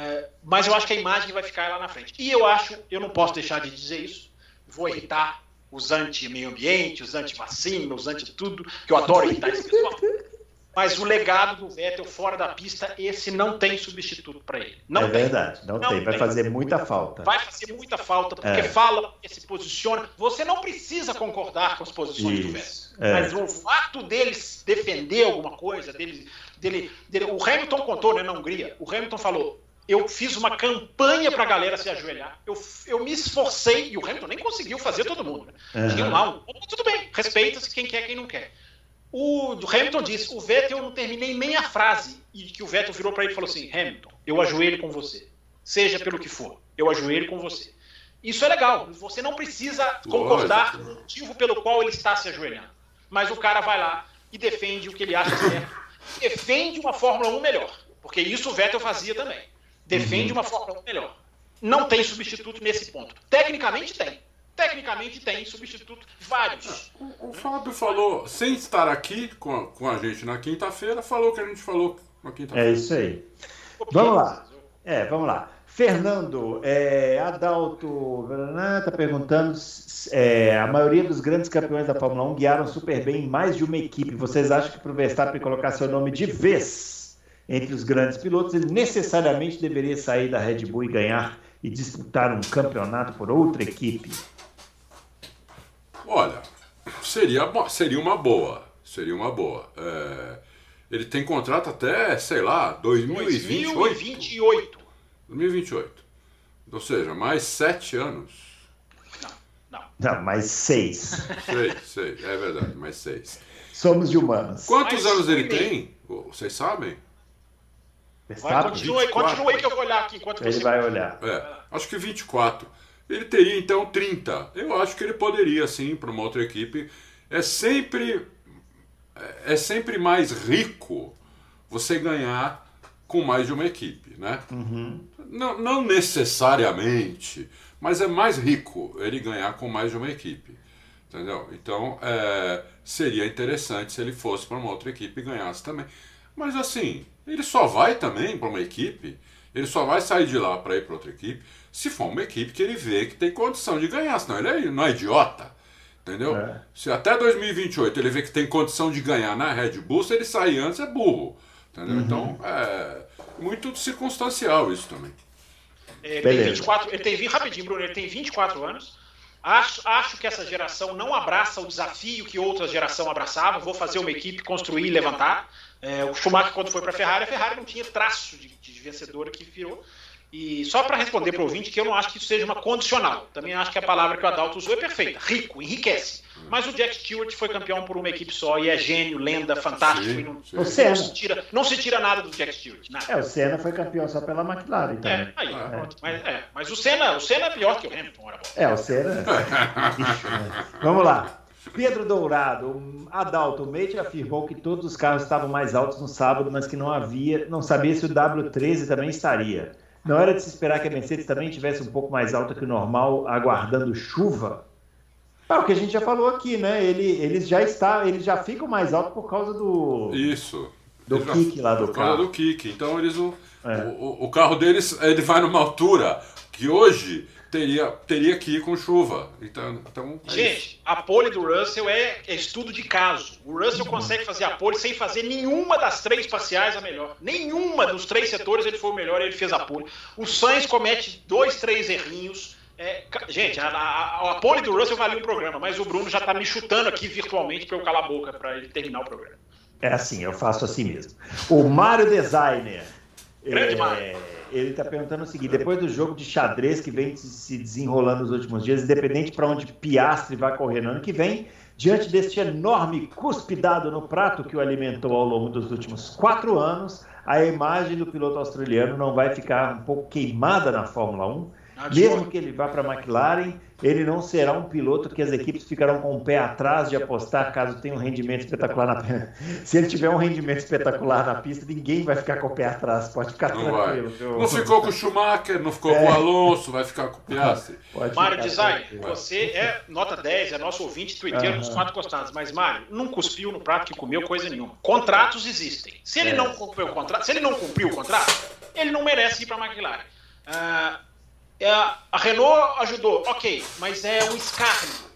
É, mas eu acho que a imagem vai ficar lá na frente. E eu acho, eu não posso deixar de dizer isso, vou irritar os anti-meio ambiente, os anti-vacina, os anti-tudo, que eu adoro irritar esse pessoal. Mas o legado do Vettel fora da pista, esse não tem substituto para ele. Não é tem. verdade, não, não tem. Vai tem. fazer muita falta. Vai fazer muita falta, porque é. fala, porque se posiciona. Você não precisa concordar com as posições Isso. do Vettel. É. Mas o fato dele defender alguma coisa, dele, dele, dele, o Hamilton contou né, na Hungria, o Hamilton falou, eu fiz uma campanha para a galera se ajoelhar. Eu, eu me esforcei, e o Hamilton nem conseguiu fazer todo mundo. Né? Uhum. Lá, tudo bem, respeita-se quem quer quem não quer. O Hamilton disse: o Vettel eu não terminei nem a frase. E que o Vettel virou para ele e falou assim: Hamilton, eu ajoelho com você. Seja pelo que for, eu ajoelho com você. Isso é legal. Você não precisa concordar com o motivo pelo qual ele está se ajoelhando. Mas o cara vai lá e defende o que ele acha certo. Defende uma Fórmula 1 melhor. Porque isso o Vettel fazia também. Defende uhum. uma Fórmula 1 melhor. Não tem substituto nesse ponto. Tecnicamente tem. Tecnicamente tem substituto vários. O, o Fábio falou, sem estar aqui com a, com a gente na quinta-feira, falou o que a gente falou na quinta-feira. É isso aí. Vamos lá. É, vamos lá. Fernando, é, Adalto está perguntando: é, a maioria dos grandes campeões da Fórmula 1 guiaram super bem em mais de uma equipe. Vocês acham que para o Verstappen colocar seu nome de vez entre os grandes pilotos, ele necessariamente deveria sair da Red Bull e ganhar e disputar um campeonato por outra equipe? Olha, seria, seria uma boa. Seria uma boa. É, ele tem contrato até, sei lá, 2028. 2028. 2028. Ou seja, mais sete anos. Não, não. Não, mais seis. Seis, seis. É verdade, mais seis. Somos de humanos. Quantos mais anos ele tem? Vocês sabem? Vai, continua, continua aí que eu vou olhar aqui enquanto Ele você... vai olhar. É, acho que 24. Ele teria então 30. Eu acho que ele poderia sim para uma outra equipe. É sempre é sempre mais rico você ganhar com mais de uma equipe, né? Uhum. Não, não necessariamente, mas é mais rico ele ganhar com mais de uma equipe, entendeu? Então é, seria interessante se ele fosse para uma outra equipe e ganhasse também. Mas assim, ele só vai também para uma equipe, ele só vai sair de lá para ir para outra equipe se for uma equipe que ele vê que tem condição de ganhar, senão ele é, não é idiota. Entendeu? É. Se até 2028 ele vê que tem condição de ganhar na Red Bull, se ele sair antes é burro. Entendeu? Uhum. Então é muito circunstancial isso também. Ele, tem 24, ele tem rapidinho, Bruno, ele tem 24 anos. Acho, acho que essa geração não abraça o desafio que outra geração abraçava. Vou fazer uma equipe, construir e levantar. É, o Schumacher, quando foi para a Ferrari, a Ferrari não tinha traço de, de vencedora que virou. E só para responder para o ouvinte, que eu não acho que isso seja uma condicional. Também acho que a palavra que o Adalto usou é perfeita. Rico, enriquece. Mas o Jack Stewart foi campeão por uma equipe só e é gênio, lenda, fantástico. Sim, não, o Senna. Não, se tira, não se tira nada do Jack Stewart. Nada. É, o Senna foi campeão só pela McLaren também. É, aí, é. Mas, é, mas o, Senna, o Senna é pior que o Hamilton. Ora, é, o Senna. né? <laughs> Vamos lá. Pedro Dourado, Adalto, o Mate afirmou que todos os carros estavam mais altos no sábado, mas que não havia, não sabia se o W13 também estaria. Não era de se esperar que a Mercedes também tivesse um pouco mais alta que o normal, aguardando chuva? É o que a gente já falou aqui, né? Ele, eles já está, eles já ficam mais altos por causa do isso do eles kick já, lá do por carro. causa do kick. Então eles o, é. o, o, carro deles ele vai numa altura que hoje teria, teria que ir com chuva. Então, então é Gente, isso. a pole do Russell é, é, estudo de caso. O Russell consegue fazer a pole sem fazer nenhuma das três parciais a melhor. Nenhuma dos três setores ele foi o melhor e ele fez a pole. O Sainz comete dois, três errinhos. É, gente, a, a, a pole do Russell valia um programa, mas o Bruno já está me chutando aqui virtualmente para eu calar a boca para ele terminar o programa. É assim, eu faço assim mesmo. O Mario Designer. Grande é... Mario ele está perguntando o seguinte: depois do jogo de xadrez que vem se desenrolando nos últimos dias, independente para onde Piastre vai correr no ano que vem, diante deste enorme cuspidado no prato que o alimentou ao longo dos últimos quatro anos, a imagem do piloto australiano não vai ficar um pouco queimada na Fórmula 1? Mesmo que ele vá para a McLaren, ele não será um piloto que as equipes ficarão com o pé atrás de apostar caso tenha um rendimento espetacular na pista. <laughs> Se ele tiver um rendimento espetacular na pista, ninguém vai ficar com o pé atrás. Pode ficar não tranquilo. Vai. Não ficou com o Schumacher, não ficou é. com o Alonso, vai ficar com o Piastri. <laughs> Mário Design, você é nota 10, é nosso ouvinte twitteiro dos quatro costados. Mas, Mário, não cuspiu no prato que comeu coisa nenhuma. Contratos existem. Se ele é. não cumpriu o contrato, se ele não cumpriu o contrato, ele não merece ir para a McLaren. Uh, é, a Renault ajudou, ok, mas é um escárnio.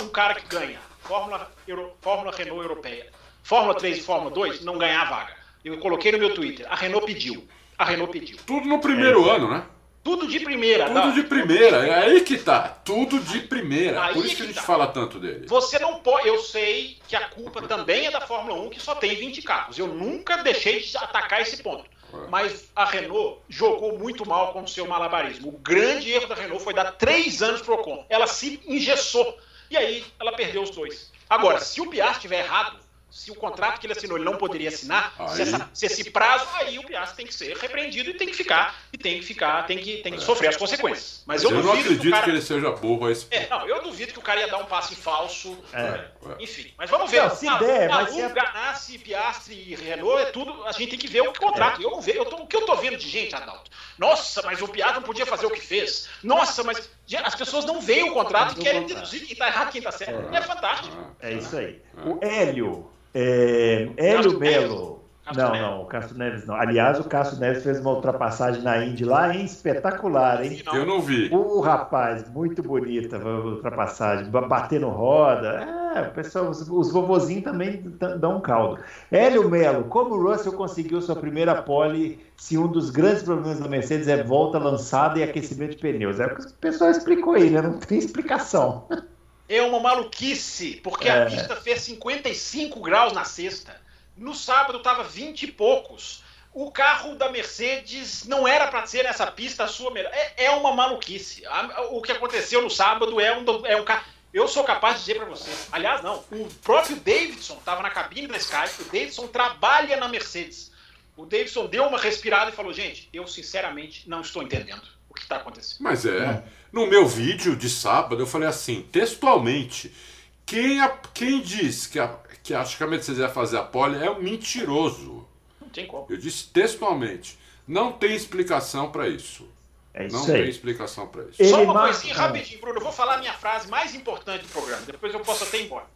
Um cara que ganha. Fórmula, Euro, Fórmula Renault Europeia. Fórmula 3 e Fórmula 2 não ganhar a vaga. Eu coloquei no meu Twitter. A Renault pediu. A Renault pediu. Tudo no primeiro é. ano, né? Tudo de primeira. Tudo não. de primeira. É aí que tá. Tudo de primeira. Aí Por isso que, que a gente tá. fala tanto dele. Você não pode. Eu sei que a culpa também é da Fórmula 1, que só tem 20 carros. Eu nunca deixei de atacar esse ponto. Mas a Renault jogou muito mal com o seu malabarismo. O grande erro da Renault foi dar três anos para o Ocon. Ela se engessou. E aí ela perdeu os dois. Agora, se o Piastri estiver errado, se o contrato que ele assinou ele não poderia assinar, se, essa, se, esse prazo, aí o Piastri tem que ser repreendido e tem que ficar, e tem que ficar, tem que, tem que é. sofrer as consequências. Mas eu, eu não acredito que, cara... que, ele seja burro a esse é, não, eu duvido que o cara ia dar um passe falso. É. é. Enfim, mas vamos ver. Não, se a, der, mas se é... Ganassi, Piastri e Renault, é tudo, a gente tem que ver o contrato. É. Eu eu tô, o que eu tô vendo de gente, Adalto? Nossa, mas o Piastri não podia fazer o que fez. Nossa, mas as pessoas não veem o contrato e querem deduzir quem tá errado, quem tá certo. É, é fantástico. É isso aí. O Hélio é, Hélio Melo. Não, não, o Castro Neves não. Aliás, o Castro Neves fez uma ultrapassagem na Indy lá, hein? Espetacular, hein? Eu não vi. O rapaz, muito bonita a ultrapassagem, batendo roda. É, pessoal, os, os vovozinhos também dão um caldo. Hélio Melo, como o Russell conseguiu sua primeira pole se um dos grandes problemas da Mercedes é volta lançada e aquecimento de pneus? É o que o pessoal explicou aí, né? Não tem explicação. é uma maluquice, porque é. a pista fez 55 graus na sexta. No sábado estava 20 e poucos. O carro da Mercedes não era para ser nessa pista a sua melhor. É, é uma maluquice. O que aconteceu no sábado é um, é um carro. Eu sou capaz de dizer para você. Aliás, não. O próprio Davidson estava na cabine da Sky. O Davidson trabalha na Mercedes. O Davidson deu uma respirada e falou: gente, eu sinceramente não estou entendendo o que está acontecendo. Mas é. No meu vídeo de sábado, eu falei assim, textualmente, quem, a, quem diz que, a, que acha que a Mercedes ia fazer a pole é um mentiroso. Não tem como. Eu disse textualmente, não tem explicação para isso. É isso não aí. tem explicação para isso. Ele Só uma coisinha rapidinho, Bruno. Eu vou falar a minha frase mais importante do programa. Depois eu posso até ir embora.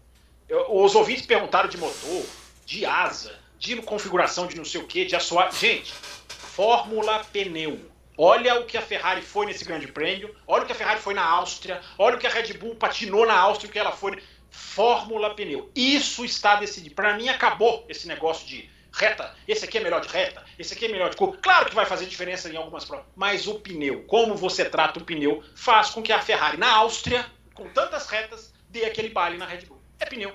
Eu, os ouvintes perguntaram de motor, de asa, de configuração de não sei o que, de assoar. Gente, fórmula pneu Olha o que a Ferrari foi nesse grande prêmio, olha o que a Ferrari foi na Áustria, olha o que a Red Bull patinou na Áustria, o que ela foi. Fórmula pneu. Isso está decidido. Para mim, acabou esse negócio de reta. Esse aqui é melhor de reta, esse aqui é melhor de curva. Claro que vai fazer diferença em algumas provas, mas o pneu, como você trata o pneu, faz com que a Ferrari na Áustria, com tantas retas, dê aquele baile na Red Bull. É pneu.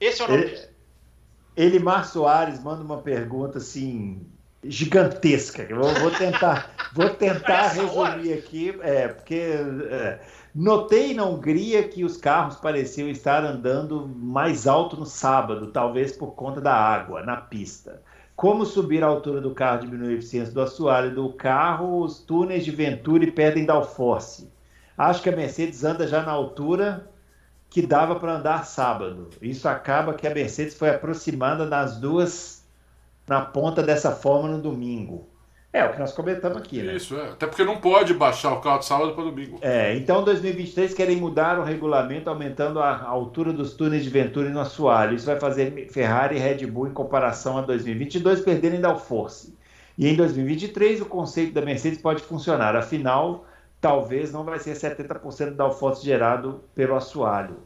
Esse é o nome ele, Elimar Soares manda uma pergunta assim gigantesca. Eu vou tentar, vou <laughs> tentar resumir aqui, é, porque é, notei na Hungria que os carros pareciam estar andando mais alto no sábado, talvez por conta da água na pista. Como subir a altura do carro diminui a eficiência do assoalho do carro, os túneis de Venturi perdem downforce. Acho que a Mercedes anda já na altura que dava para andar sábado. Isso acaba que a Mercedes foi aproximada nas duas na ponta dessa forma no domingo. É o que nós comentamos aqui, né? Isso, é. Até porque não pode baixar o carro de sábado para domingo. É, então 2023 querem mudar o regulamento, aumentando a altura dos túneis de Venturi no assoalho. Isso vai fazer Ferrari e Red Bull, em comparação a 2022, perderem downforce. E em 2023 o conceito da Mercedes pode funcionar. Afinal, talvez não vai ser 70% do downforce gerado pelo assoalho.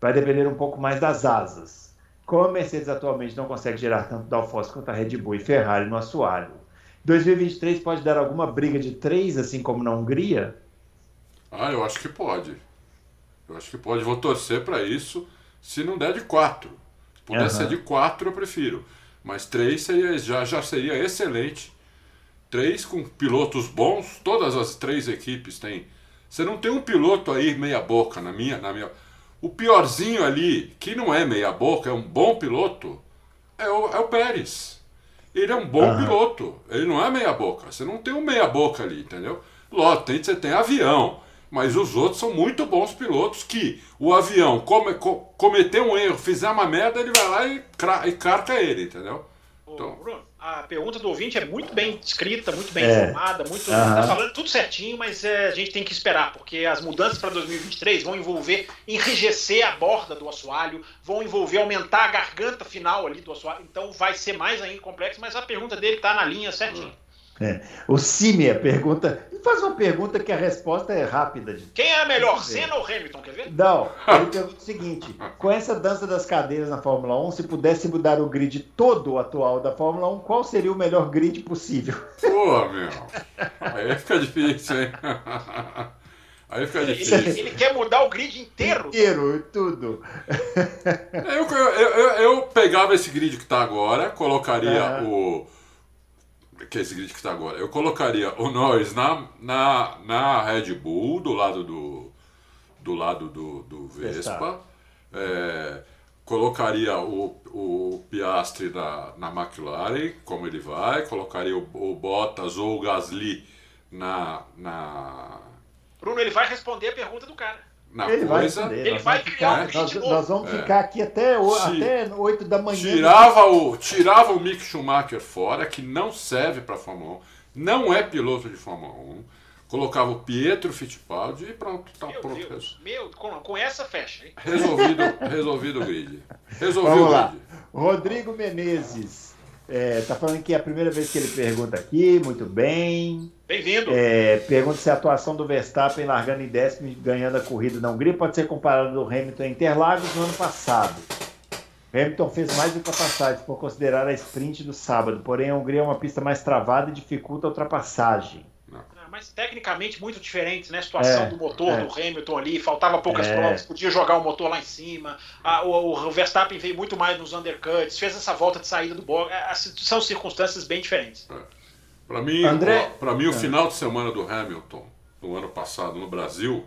Vai depender um pouco mais das asas. Como a Mercedes atualmente não consegue gerar tanto downforce quanto a Red Bull e Ferrari no assoalho, 2023 pode dar alguma briga de três, assim como na Hungria? Ah, eu acho que pode. Eu acho que pode. Vou torcer para isso. Se não der de quatro. Se puder uhum. ser de quatro, eu prefiro. Mas três seria, já, já seria excelente. Três com pilotos bons. Todas as três equipes têm. Você não tem um piloto aí meia boca na minha, na minha. O piorzinho ali, que não é meia boca, é um bom piloto, é o, é o Pérez. Ele é um bom uhum. piloto, ele não é meia boca. Você não tem um meia boca ali, entendeu? Lógico, tem, você tem avião, mas os outros são muito bons pilotos que o avião come, co, cometeu um erro, fizer uma merda, ele vai lá e, e carca ele, entendeu? Então... Bruno, a pergunta do ouvinte é muito bem escrita, muito bem é. informada, muito, uhum. tá falando tudo certinho, mas é, a gente tem que esperar, porque as mudanças para 2023 vão envolver enrijecer a borda do assoalho, vão envolver aumentar a garganta final ali do assoalho, então vai ser mais ainda complexo, mas a pergunta dele está na linha certinho. Uhum. É. O Simia pergunta. Ele faz uma pergunta que a resposta é rápida. Quem é melhor, Senna ou Hamilton? Quer ver? Não, ele pergunta o seguinte: com essa dança das cadeiras na Fórmula 1, se pudesse mudar o grid todo atual da Fórmula 1, qual seria o melhor grid possível? Pô, meu. Aí fica difícil, hein? Aí fica difícil. Ele, ele, quer mudar o grid inteiro? Inteiro, tudo. Eu, eu, eu, eu pegava esse grid que está agora, colocaria o que é esse grid que está agora. Eu colocaria o Norris na, na, na Red Bull, do lado do, do lado do, do Vespa. É, colocaria o, o Piastri na, na McLaren, como ele vai. Colocaria o, o Bottas ou o Gasly na, na. Bruno, ele vai responder a pergunta do cara na ele coisa. Vai ele vai ficar. Né? Nós, nós, vamos é. ficar aqui até, o, até 8 da manhã. Tirava o, tirava o Mick Schumacher fora, que não serve para Fórmula 1, não é piloto de Fórmula 1. Colocava o Pietro Fittipaldi e pronto, tá meu pronto. Deus, meu, com, com essa fecha. Hein? Resolvido, resolvido o grid. <laughs> Resolvido Vamos o grid. Lá. Rodrigo Menezes. É, tá falando que é a primeira vez que ele pergunta aqui, muito bem. Bem-vindo. É, pergunta se a atuação do Verstappen largando em décimo e ganhando a corrida na Hungria pode ser comparada ao Hamilton em Interlagos no ano passado. Hamilton fez mais ultrapassagens por considerar a sprint do sábado, porém a Hungria é uma pista mais travada e dificulta a ultrapassagem mas tecnicamente muito diferentes, né? A situação é, do motor é. do Hamilton ali, faltava poucas é. provas, podia jogar o motor lá em cima. A, o, o, Verstappen veio muito mais nos undercuts, fez essa volta de saída do box. É, são circunstâncias bem diferentes. É. Para mim, André... para mim o é. final de semana do Hamilton no ano passado no Brasil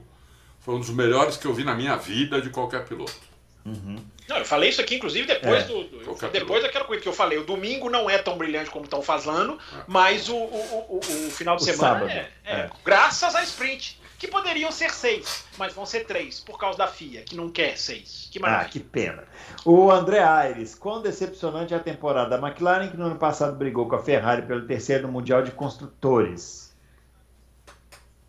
foi um dos melhores que eu vi na minha vida de qualquer piloto. Uhum. Não, eu falei isso aqui, inclusive, depois é, do. do depois daquela coisa que eu falei. O domingo não é tão brilhante como estão falando, é. mas o, o, o, o, final de o semana é, é, é, Graças à sprint. Que poderiam ser seis, mas vão ser três, por causa da FIA, que não quer seis. Que maravilha. Ah, que pena. O André Aires, quão decepcionante é a temporada da McLaren, que no ano passado brigou com a Ferrari pelo terceiro Mundial de Construtores.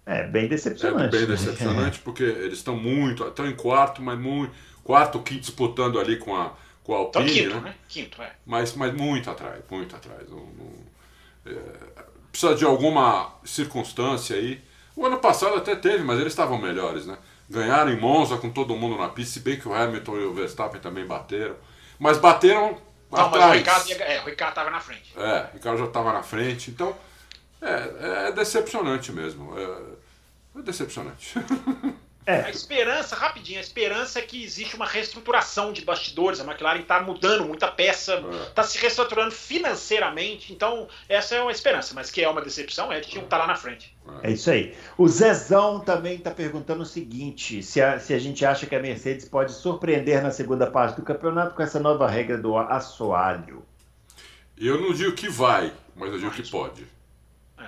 É, bem decepcionante. É bem decepcionante, porque eles estão muito. estão em quarto, mas muito quarto, quinto disputando ali com a, com a Alpine, então, quinto, né? né? Quinto, é. Mas, mas muito atrás, muito atrás. Não, não, é, precisa de alguma circunstância aí. O ano passado até teve, mas eles estavam melhores, né? Ganharam em Monza com todo mundo na pista, se bem que o Hamilton e o Verstappen também bateram. Mas bateram não, atrás. Mas o Ricardo, é, o Ricardo estava na frente. É, o Ricardo já estava na frente. Então, é, é decepcionante mesmo. É, é decepcionante. <laughs> É. A esperança, rapidinho, a esperança é que existe uma reestruturação de bastidores. A McLaren está mudando muita peça, está é. se reestruturando financeiramente. Então, essa é uma esperança, mas que é uma decepção, é de um estar tá lá na frente. É isso aí. O Zezão também está perguntando o seguinte: se a, se a gente acha que a Mercedes pode surpreender na segunda parte do campeonato com essa nova regra do assoalho. Eu não digo que vai, mas eu digo que pode. É,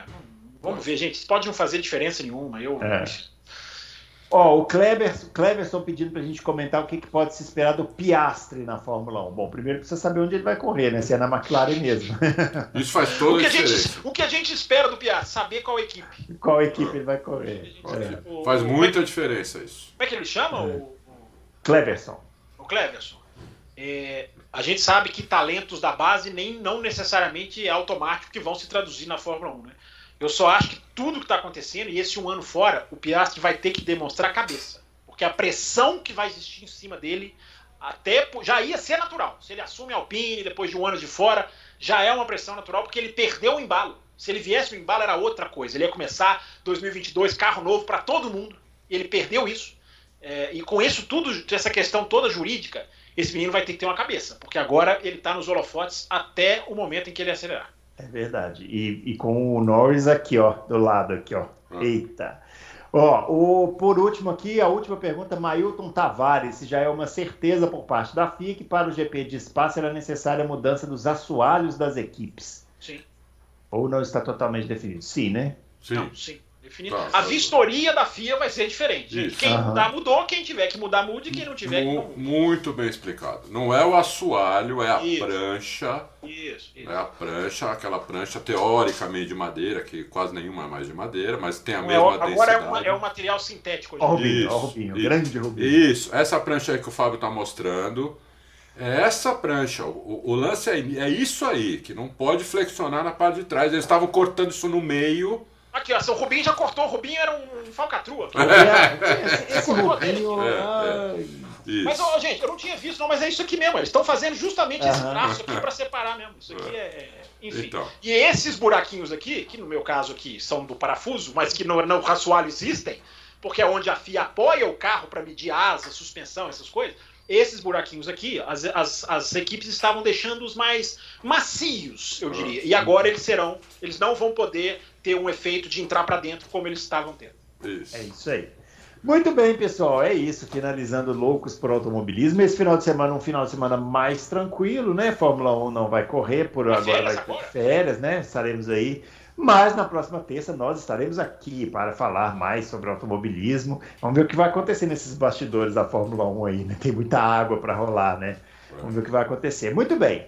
vamos ver, gente. Pode não fazer diferença nenhuma. Eu. É. Ó, o Kleber, Kleberson pedindo pra gente comentar o que, que, pode se esperar do Piastre na Fórmula 1. Bom, primeiro precisa saber onde ele vai correr, né? Se é na McLaren mesmo. <laughs> Isso faz toda a diferença. Gente, o que a gente espera do Piastre? Saber qual equipe. Qual equipe ele vai correr. É. Faz muita diferença isso. Como é que ele chama? É. O, Cleverson. O Cleverson. É, a gente sabe que talentos da base nem não necessariamente é automático que vão se traduzir na Fórmula 1, né? Eu só acho que tudo que está acontecendo, e esse um ano fora, o Piastri vai ter que demonstrar cabeça. Porque a pressão que vai existir em cima dele até já ia ser natural. Se ele assume a Alpine depois de um ano de fora, já é uma pressão natural, porque ele perdeu o embalo. Se ele viesse o embalo, era outra coisa. Ele ia começar 2022, carro novo para todo mundo. Ele perdeu isso. É, e com isso tudo, essa questão toda jurídica, esse menino vai ter que ter uma cabeça. Porque agora ele está nos holofotes até o momento em que ele acelerar. É verdade. E, e, com o Norris aqui, ó, do lado aqui, ó. Ah. Eita. Ó, o, por último aqui, a última pergunta, Mailton Tavares, se já é uma certeza por parte da FIA que para o GP de espaço era necessária a mudança dos assoalhos das equipes. Sim. Ou não está totalmente definido? Sim, né? Sim. Não, sim. Definido. Tá, a vistoria da FIA vai ser diferente. Isso. Quem uhum. mudar, mudou. Quem tiver que mudar, mude. Quem não tiver, que não Muito bem explicado. Não é o assoalho, é a isso. prancha. Isso, isso. É a prancha, aquela prancha teoricamente de madeira, que quase nenhuma é mais de madeira, mas tem a não é mesma é, agora densidade. Agora é, um material sintético. Ó, Rubinho, ó, Rubinho, grande Rubinho. Isso, essa prancha aí que o Fábio está mostrando. É essa prancha. O, o lance é, é isso aí, que não pode flexionar na parte de trás. Eles estavam cortando isso no meio Aqui, ó, o Rubinho já cortou. O Rubinho era um falcatrua. <laughs> esse, esse Rubinho. É, é. Mas, ó, gente, eu não tinha visto, não, mas é isso aqui mesmo. Eles estão fazendo justamente esse braço aqui para separar mesmo. Isso aqui é. é enfim. Então. E esses buraquinhos aqui, que no meu caso aqui são do parafuso, mas que no, no assoalho existem, porque é onde a FIA apoia o carro para medir asa, suspensão, essas coisas. Esses buraquinhos aqui, as, as, as equipes estavam deixando os mais macios, eu diria. E agora eles serão, eles não vão poder ter um efeito de entrar para dentro como eles estavam tendo. Isso. É isso aí. Muito bem, pessoal, é isso. Finalizando Loucos por Automobilismo. Esse final de semana, um final de semana mais tranquilo, né? Fórmula 1 não vai correr, por agora férias, vai ter férias, né? Estaremos aí mas na próxima terça nós estaremos aqui para falar mais sobre automobilismo. Vamos ver o que vai acontecer nesses bastidores da Fórmula 1 aí, né? Tem muita água para rolar, né? Vamos ver o que vai acontecer. Muito bem.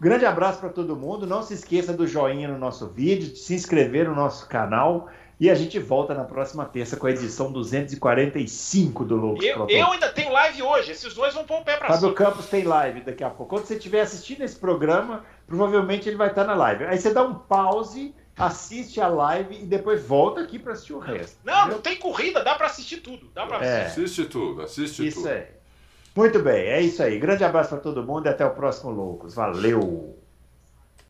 Grande abraço para todo mundo. Não se esqueça do joinha no nosso vídeo, de se inscrever no nosso canal. E a gente volta na próxima terça com a edição 245 do Loucos eu, eu ainda tenho live hoje. Esses dois vão pôr o pé para cima. Fábio Campos tem live daqui a pouco. Quando você estiver assistindo esse programa, provavelmente ele vai estar na live. Aí você dá um pause assiste a live e depois volta aqui para assistir o resto. Não, entendeu? não tem corrida, dá para assistir tudo. Dá pra é. Assiste tudo, assiste isso tudo. Isso aí. Muito bem, é isso aí. Grande abraço para todo mundo e até o próximo Loucos. Valeu!